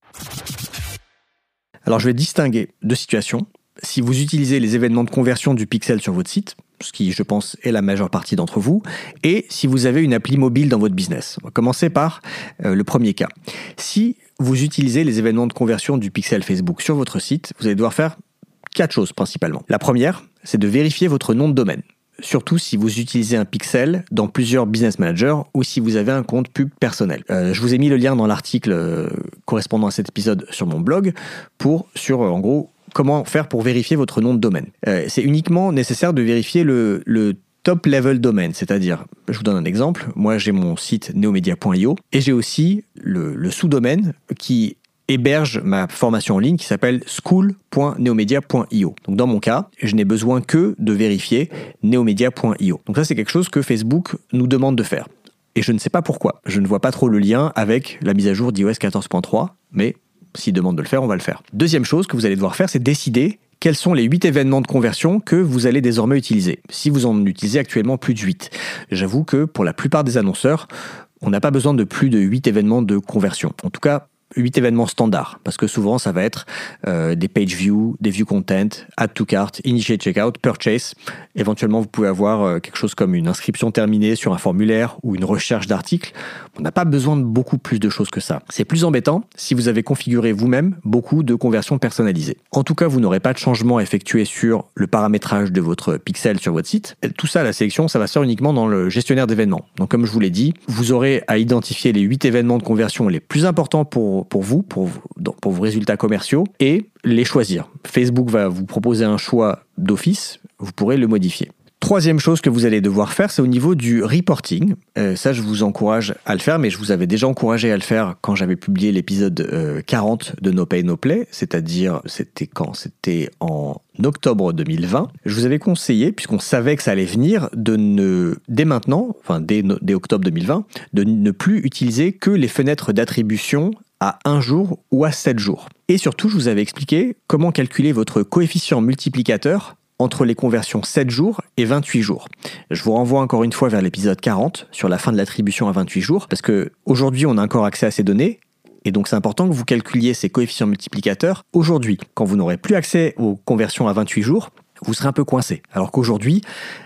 Alors je vais distinguer deux situations. Si vous utilisez les événements de conversion du pixel sur votre site, ce qui, je pense, est la majeure partie d'entre vous, et si vous avez une appli mobile dans votre business. On va commencer par euh, le premier cas. Si vous utilisez les événements de conversion du pixel Facebook sur votre site, vous allez devoir faire quatre choses principalement. La première, c'est de vérifier votre nom de domaine surtout si vous utilisez un pixel dans plusieurs business managers ou si vous avez un compte pub personnel. Euh, je vous ai mis le lien dans l'article euh, correspondant à cet épisode sur mon blog pour, sur en gros, comment faire pour vérifier votre nom de domaine. Euh, c'est uniquement nécessaire de vérifier le, top level domaine, c'est-à-dire, je vous donne un exemple, moi j'ai mon site neomedia.io et j'ai aussi le, sous-domaine qui héberge ma formation en ligne qui s'appelle school.neomedia.io. Donc dans mon cas, je n'ai besoin que de vérifier neomedia.io. Donc ça c'est quelque chose que Facebook nous demande de faire. Et je ne sais pas pourquoi. Je ne vois pas trop le lien avec la mise à jour d'iOS 14.3, mais s'il demande de le faire, on va le faire. Deuxième chose que vous allez devoir faire, c'est décider quels sont les 8 événements de conversion que vous allez désormais utiliser, si vous en utilisez actuellement plus de 8. J'avoue que pour la plupart des annonceurs, on n'a pas besoin de plus de 8 événements de conversion. En tout cas, 8 événements standards, parce que souvent ça va être euh, des page view, des view content, add to cart, initiate checkout, purchase. Éventuellement, vous pouvez avoir euh, quelque chose comme une inscription terminée sur un formulaire ou une recherche d'articles. On n'a pas besoin de beaucoup plus de choses que ça. C'est plus embêtant si vous avez configuré vous-même beaucoup de conversions personnalisées. En tout cas, vous n'aurez pas de changement effectué sur le paramétrage de votre pixel sur votre site. Tout ça, la sélection, ça va se uniquement dans le gestionnaire d'événements. Donc comme je vous l'ai dit, vous aurez à identifier les 8 événements de conversion les plus importants pour pour, vous, pour, pour vos résultats commerciaux, et les choisir. Facebook va vous proposer un choix d'office, vous pourrez le modifier. Troisième chose que vous allez devoir faire, c'est au niveau du reporting. Euh, ça, je vous encourage à le faire, mais je vous avais déjà encouragé à le faire quand j'avais publié l'épisode 40 euh, de No Pay No Play, c'est-à-dire, c'était quand? C'était en octobre 2020. Je vous avais conseillé, puisqu'on savait que ça allait venir, de ne, dès maintenant, enfin dès, dès octobre 2020, de ne plus utiliser que les fenêtres d'attribution à un jour ou à 7 jours. Et surtout, je vous avais expliqué comment calculer votre coefficient multiplicateur entre les conversions 7 jours et 28 jours. Je vous renvoie encore une fois vers l'épisode 40 sur la fin de l'attribution à 28 jours, parce que aujourd'hui on a encore accès à ces données, et donc c'est important que vous calculiez ces coefficients multiplicateurs aujourd'hui. Quand vous n'aurez plus accès aux conversions à 28 jours, vous serez un peu coincé. Alors qu'aujourd'hui,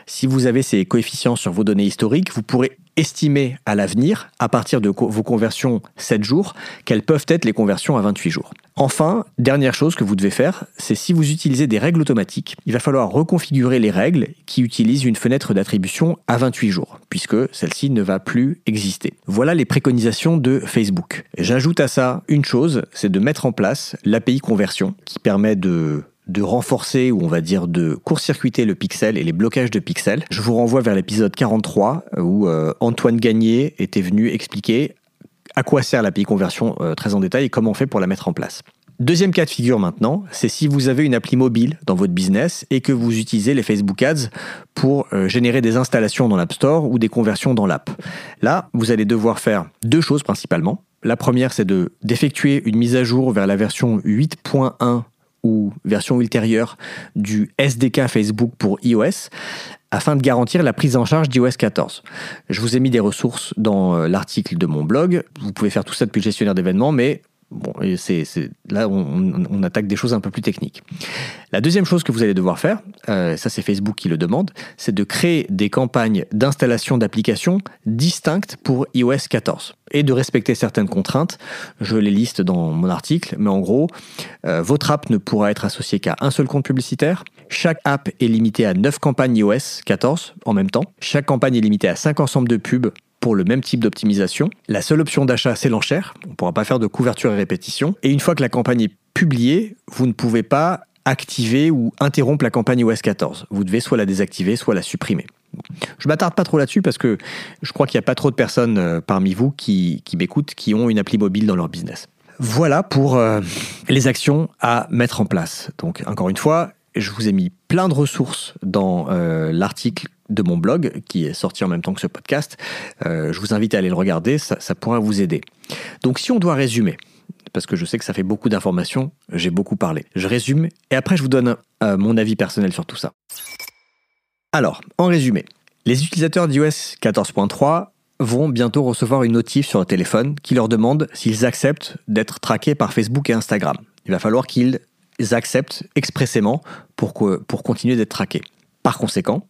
si vous avez ces coefficients sur vos données historiques, vous pourrez estimer à l'avenir, à partir de vos conversions 7 jours, quelles peuvent être les conversions à 28 jours. Enfin, dernière chose que vous devez faire, c'est si vous utilisez des règles automatiques, il va falloir reconfigurer les règles qui utilisent une fenêtre d'attribution à 28 jours, puisque celle-ci ne va plus exister. Voilà les préconisations de Facebook. J'ajoute à ça une chose, c'est de mettre en place l'API conversion, qui permet de de renforcer ou on va dire de court-circuiter le pixel et les blocages de pixels. Je vous renvoie vers l'épisode 43 où euh, Antoine Gagné était venu expliquer à quoi sert l'API conversion euh, très en détail et comment on fait pour la mettre en place. Deuxième cas de figure maintenant, c'est si vous avez une appli mobile dans votre business et que vous utilisez les Facebook Ads pour euh, générer des installations dans l'App Store ou des conversions dans l'app. Là, vous allez devoir faire deux choses principalement. La première, c'est de d'effectuer une mise à jour vers la version 8.1 ou version ultérieure du SDK Facebook pour iOS afin de garantir la prise en charge d'iOS 14. Je vous ai mis des ressources dans euh, l'article de mon blog. Vous pouvez faire tout ça depuis le gestionnaire d'événements, mais Bon, c'est, là, on, on attaque des choses un peu plus techniques. La deuxième chose que vous allez devoir faire, euh, ça c'est Facebook qui le demande, c'est de créer des campagnes d'installation d'applications distinctes pour iOS 14 et de respecter certaines contraintes. Je les liste dans mon article, mais en gros, euh, votre app ne pourra être associée qu'à un seul compte publicitaire. Chaque app est limitée à 9 campagnes iOS 14 en même temps. Chaque campagne est limitée à 5 ensembles de pubs pour le même type d'optimisation. La seule option d'achat, c'est l'enchère. On ne pourra pas faire de couverture et répétition. Et une fois que la campagne est publiée, vous ne pouvez pas activer ou interrompre la campagne iOS 14. Vous devez soit la désactiver, soit la supprimer. Je m'attarde pas trop là-dessus parce que je crois qu'il n'y a pas trop de personnes euh, parmi vous qui, qui m'écoutent qui ont une appli mobile dans leur business. Voilà pour euh, les actions à mettre en place. Donc encore une fois, je vous ai mis plein de ressources dans euh, l'article de mon blog qui est sorti en même temps que ce podcast. Euh, je vous invite à aller le regarder, ça, pourra vous aider. Donc si on doit résumer, parce que je sais que ça fait beaucoup d'informations, j'ai beaucoup parlé. Je résume et après je vous donne euh, mon avis personnel sur tout ça. Alors, en résumé, les utilisateurs d'iOS 14.3 vont bientôt recevoir une notif sur le téléphone qui leur demande s'ils acceptent d'être traqués par Facebook et Instagram. Il va falloir qu'ils acceptent expressément pour continuer d'être traqués. Par conséquent,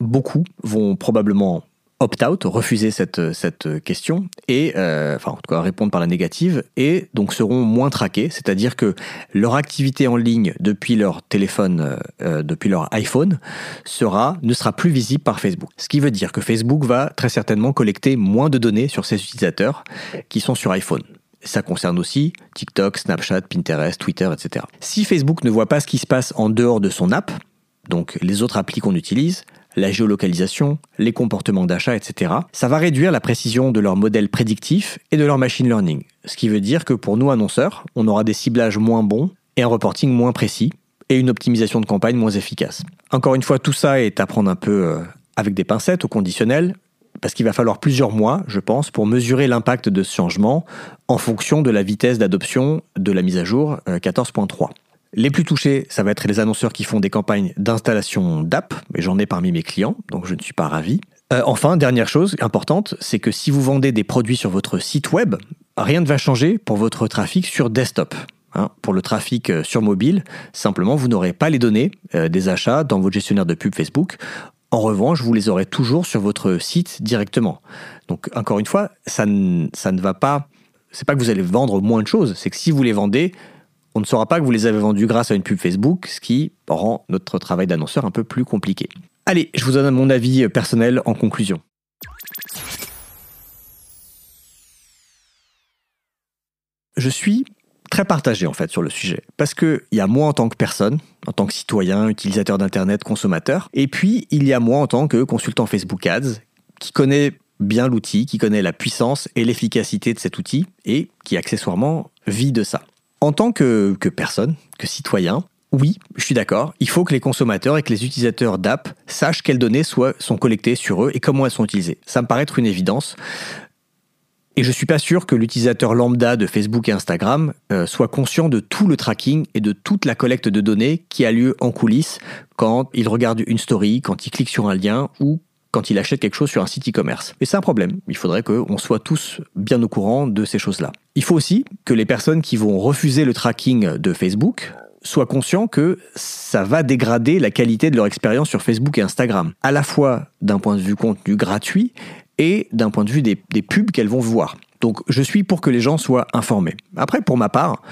beaucoup vont probablement opt-out, refuser cette, cette question, et, euh, enfin en tout cas répondre par la négative, et donc seront moins traqués, c'est-à-dire que leur activité en ligne depuis leur téléphone, euh, euh, depuis leur iPhone, sera, ne sera plus visible par Facebook. Ce qui veut dire que Facebook va très certainement collecter moins de données sur ses utilisateurs qui sont sur iPhone. Ça concerne aussi TikTok, Snapchat, Pinterest, Twitter, etc. Si Facebook ne voit pas ce qui se passe en dehors de son app, donc les autres applis qu'on utilise, la géolocalisation, les comportements d'achat, etc., ça va réduire la précision de leur modèle prédictif et de leur machine learning. Ce qui veut dire que pour nous annonceurs, on aura des ciblages moins bons et un reporting moins précis et une optimisation de campagne moins efficace. Encore une fois, tout ça est à prendre un peu euh, avec des pincettes au conditionnel, parce qu'il va falloir plusieurs mois, je pense, pour mesurer l'impact de ce changement en fonction de la vitesse d'adoption de la mise à jour euh, 14.3. Les plus touchés, ça va être les annonceurs qui font des campagnes d'installation d'app, mais j'en ai parmi mes clients, donc je ne suis pas ravi. Euh, enfin, dernière chose importante, c'est que si vous vendez des produits sur votre site web, rien ne va changer pour votre trafic sur desktop. Hein, pour le trafic euh, sur mobile, simplement, vous n'aurez pas les données euh, des achats dans votre gestionnaire de pub Facebook. En revanche, vous les aurez toujours sur votre site directement. Donc, encore une fois, ça ça ne va pas. C'est pas que vous allez vendre moins de choses, c'est que si vous les vendez, on ne saura pas que vous les avez vendus grâce à une pub Facebook, ce qui rend notre travail d'annonceur un peu plus compliqué. Allez, je vous donne mon avis personnel en conclusion. Je suis très partagé en fait sur le sujet parce que il y a moi en tant que personne, en tant que citoyen, utilisateur d'internet, consommateur, et puis il y a moi en tant que consultant Facebook Ads qui connaît bien l'outil, qui connaît la puissance et l'efficacité de cet outil et qui accessoirement vit de ça. En tant que, personne, que citoyen, oui, je suis d'accord, il faut que les consommateurs et que les utilisateurs d'app sachent quelles données sont collectées sur eux et comment elles sont utilisées. Ça me paraît être une évidence. Et je suis pas sûr que l'utilisateur lambda de Facebook et Instagram euh, soit conscient de tout le tracking et de toute la collecte de données qui a lieu en coulisses quand il regarde une story, quand il clique sur un lien ou quand il achète quelque chose sur un site e-commerce. Et c'est un problème. Il faudrait qu'on soit tous bien au courant de ces choses-là. Il faut aussi que les personnes qui vont refuser le tracking de Facebook soient conscients que ça va dégrader la qualité de leur expérience sur Facebook et Instagram, à la fois d'un point de vue contenu gratuit et d'un point de vue des, des pubs qu'elles vont voir. Donc je suis pour que les gens soient informés. Après, pour ma part,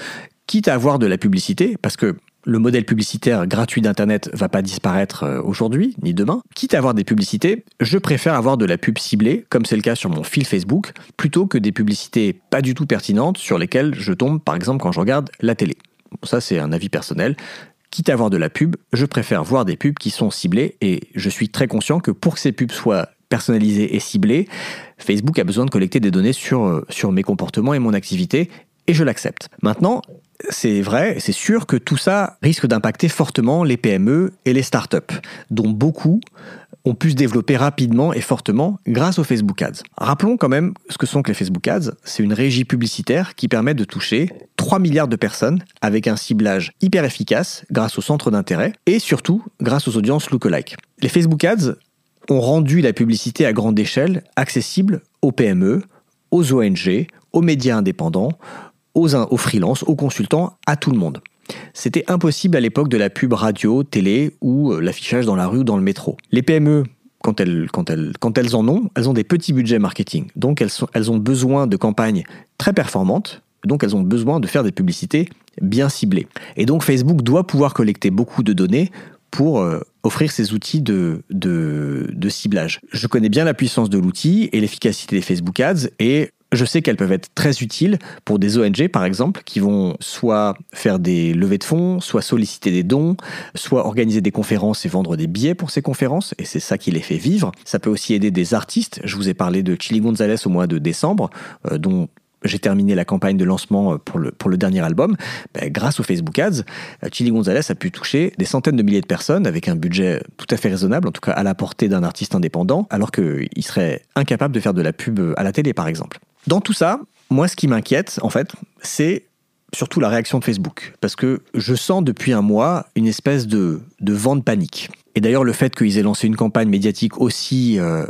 quitte à avoir de la publicité, parce que le modèle publicitaire gratuit d'Internet va pas disparaître euh, aujourd'hui ni demain. Quitte à avoir des publicités, je préfère avoir de la pub ciblée, comme c'est le cas sur mon fil Facebook, plutôt que des publicités pas du tout pertinentes sur lesquelles je tombe, par exemple, quand je regarde la télé. Bon, ça, c'est un avis personnel. Quitte à avoir de la pub, je préfère voir des pubs qui sont ciblées et je suis très conscient que pour que ces pubs soient personnalisées et ciblées, Facebook a besoin de collecter des données sur, euh, sur mes comportements et mon activité et je l'accepte. Maintenant, c'est vrai, c'est sûr que tout ça risque d'impacter fortement les PME et les startups, dont beaucoup ont pu se développer rapidement et fortement grâce aux Facebook Ads. Rappelons quand même ce que sont que les Facebook Ads. C'est une régie publicitaire qui permet de toucher 3 milliards de personnes avec un ciblage hyper efficace grâce au centre d'intérêt et surtout grâce aux audiences lookalike. Les Facebook Ads ont rendu la publicité à grande échelle accessible aux PME, aux ONG, aux médias indépendants, aux, aux freelances, aux consultants, à tout le monde. C'était impossible à l'époque de la pub radio, télé ou euh, l'affichage dans la rue ou dans le métro. Les PME, quand elles, quand, elles, quand elles en ont, elles ont des petits budgets marketing. Donc elles, sont, elles ont besoin de campagnes très performantes. Donc elles ont besoin de faire des publicités bien ciblées. Et donc Facebook doit pouvoir collecter beaucoup de données pour euh, offrir ces outils de, de, de, ciblage. Je connais bien la puissance de l'outil et l'efficacité des Facebook Ads et je sais qu'elles peuvent être très utiles pour des ONG, par exemple, qui vont soit faire des levées de fonds, soit solliciter des dons, soit organiser des conférences et vendre des billets pour ces conférences, et c'est ça qui les fait vivre. Ça peut aussi aider des artistes. Je vous ai parlé de Chili Gonzalez au mois de décembre, euh, dont j'ai terminé la campagne de lancement euh, pour le, dernier album, ben, grâce aux Facebook Ads, euh, Chili Gonzalez a pu toucher des centaines de milliers de personnes avec un budget tout à fait raisonnable, en tout cas à la portée d'un artiste indépendant, alors qu'il serait incapable de faire de la pub à la télé, par exemple. Dans tout ça, moi, ce qui m'inquiète, en fait, c'est surtout la réaction de Facebook. Parce que je sens depuis un mois une espèce de, de vent de panique. Et d'ailleurs, le fait qu'ils aient lancé une campagne médiatique aussi, euh,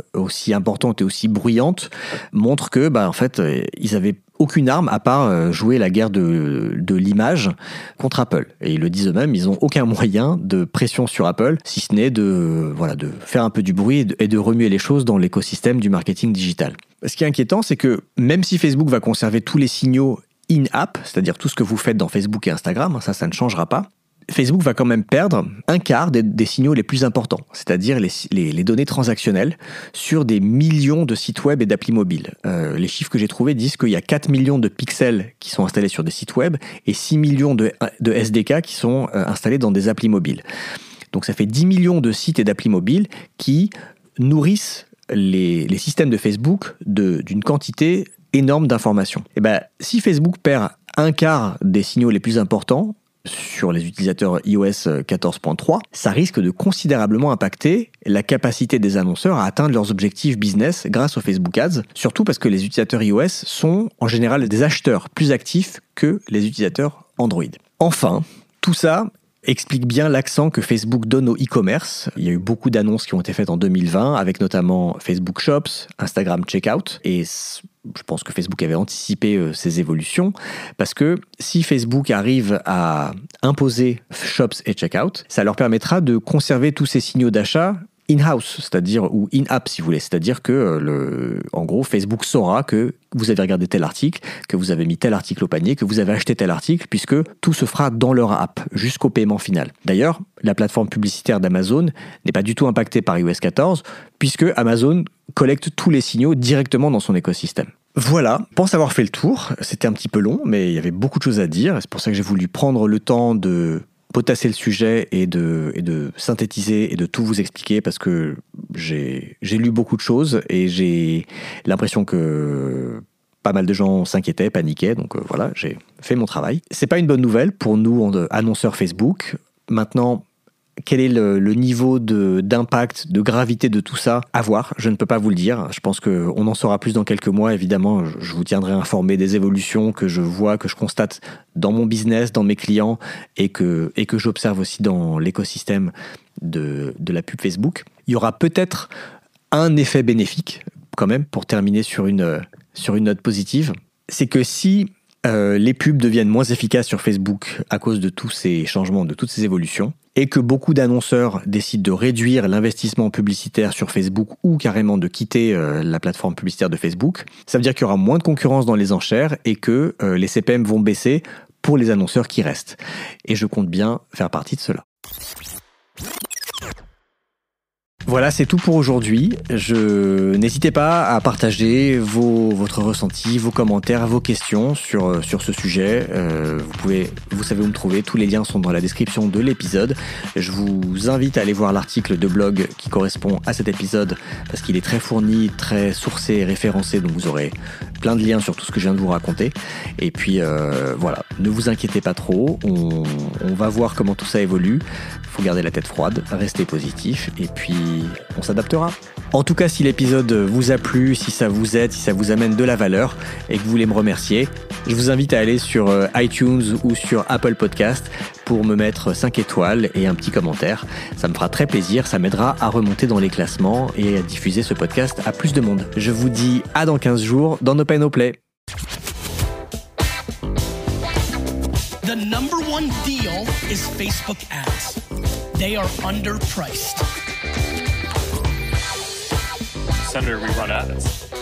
importante et aussi bruyante montre que, bah, fait, euh, ils avaient aucune arme à part euh, jouer la guerre de, l'image contre Apple. Et ils le disent eux-mêmes, ils n'ont aucun moyen de pression sur Apple, si ce n'est de faire un peu du bruit et de remuer les choses dans l'écosystème du marketing digital. Ce qui est inquiétant, c'est que même si Facebook va conserver tous les signaux in-app, c'est-à-dire tout ce que vous faites dans Facebook et Instagram, ça, ça ne changera pas, Facebook va quand même perdre un quart des, signaux les plus importants, c'est-à-dire les, données transactionnelles sur des millions de sites web et d'applis mobiles. Euh, les chiffres que j'ai trouvés disent qu'il y a 4 millions de pixels qui sont installés sur des sites web et 6 millions de, SDK qui sont euh, installés dans des applis mobiles. Donc ça fait 10 millions de sites et d'applis mobiles qui nourrissent les, systèmes de Facebook d'une quantité énorme d'informations. Et eh ben, si Facebook perd un quart des signaux les plus importants, sur les utilisateurs iOS 14.3, ça risque de considérablement impacter la capacité des annonceurs à atteindre leurs objectifs business grâce aux Facebook Ads, surtout parce que les utilisateurs iOS sont en général des acheteurs plus actifs que les utilisateurs Android. Enfin, tout ça explique bien l'accent que Facebook donne au e-commerce. Il y a eu beaucoup d'annonces qui ont été faites en 2020, avec notamment Facebook Shops, Instagram Checkout, et je pense que Facebook avait anticipé euh, ces évolutions, parce que si Facebook arrive à imposer Shops et Checkout, ça leur permettra de conserver tous ces signaux d'achat in-house, c'est-à-dire ou in-app si vous voulez, c'est-à-dire que euh, le, en gros Facebook saura que vous avez regardé tel article, que vous avez mis tel article au panier, que vous avez acheté tel article, puisque tout se fera dans leur app jusqu'au paiement final. D'ailleurs, la plateforme publicitaire d'Amazon n'est pas du tout impactée par iOS 14, puisque Amazon collecte tous les signaux directement dans son écosystème. Voilà, pense avoir fait le tour. C'était un petit peu long, mais il y avait beaucoup de choses à dire. C'est pour ça que j'ai voulu prendre le temps de potasser le sujet et de, et de synthétiser et de tout vous expliquer parce que j'ai lu beaucoup de choses et j'ai l'impression que pas mal de gens s'inquiétaient, paniquaient, donc euh, voilà, j'ai fait mon travail. C'est pas une bonne nouvelle pour nous, annonceurs Facebook. Maintenant, quel est le, niveau d'impact, de, gravité de tout ça À voir, je ne peux pas vous le dire. Je pense qu'on en saura plus dans quelques mois, évidemment. Je, vous tiendrai informé des évolutions que je vois, que je constate dans mon business, dans mes clients et que, et que j'observe aussi dans l'écosystème de, de la pub Facebook. Il y aura peut-être un effet bénéfique, quand même, pour terminer sur une, sur une note positive. C'est que si euh, les pubs deviennent moins efficaces sur Facebook à cause de tous ces changements, de toutes ces évolutions, et que beaucoup d'annonceurs décident de réduire l'investissement publicitaire sur Facebook ou carrément de quitter euh, la plateforme publicitaire de Facebook, ça veut dire qu'il y aura moins de concurrence dans les enchères et que euh, les CPM vont baisser pour les annonceurs qui restent. Et je compte bien faire partie de cela. Voilà, c'est tout pour aujourd'hui. Je n'hésitez pas à partager vos, votre ressenti, vos commentaires, vos questions sur, sur ce sujet. Euh, vous pouvez, vous savez où me trouver. Tous les liens sont dans la description de l'épisode. Je vous invite à aller voir l'article de blog qui correspond à cet épisode parce qu'il est très fourni, très sourcé référencé. Donc vous aurez plein de liens sur tout ce que je viens de vous raconter. Et puis euh, voilà, ne vous inquiétez pas trop. On, on va voir comment tout ça évolue. Il faut garder la tête froide, rester positif et puis on s'adaptera. En tout cas, si l'épisode vous a plu, si ça vous aide, si ça vous amène de la valeur et que vous voulez me remercier, je vous invite à aller sur euh, iTunes ou sur Apple Podcast pour me mettre 5 étoiles et un petit commentaire. Ça me fera très plaisir, ça m'aidera à remonter dans les classements et à diffuser ce podcast à plus de monde. Je vous dis à dans 15 jours dans No Pay No Play. Senator, we run ads.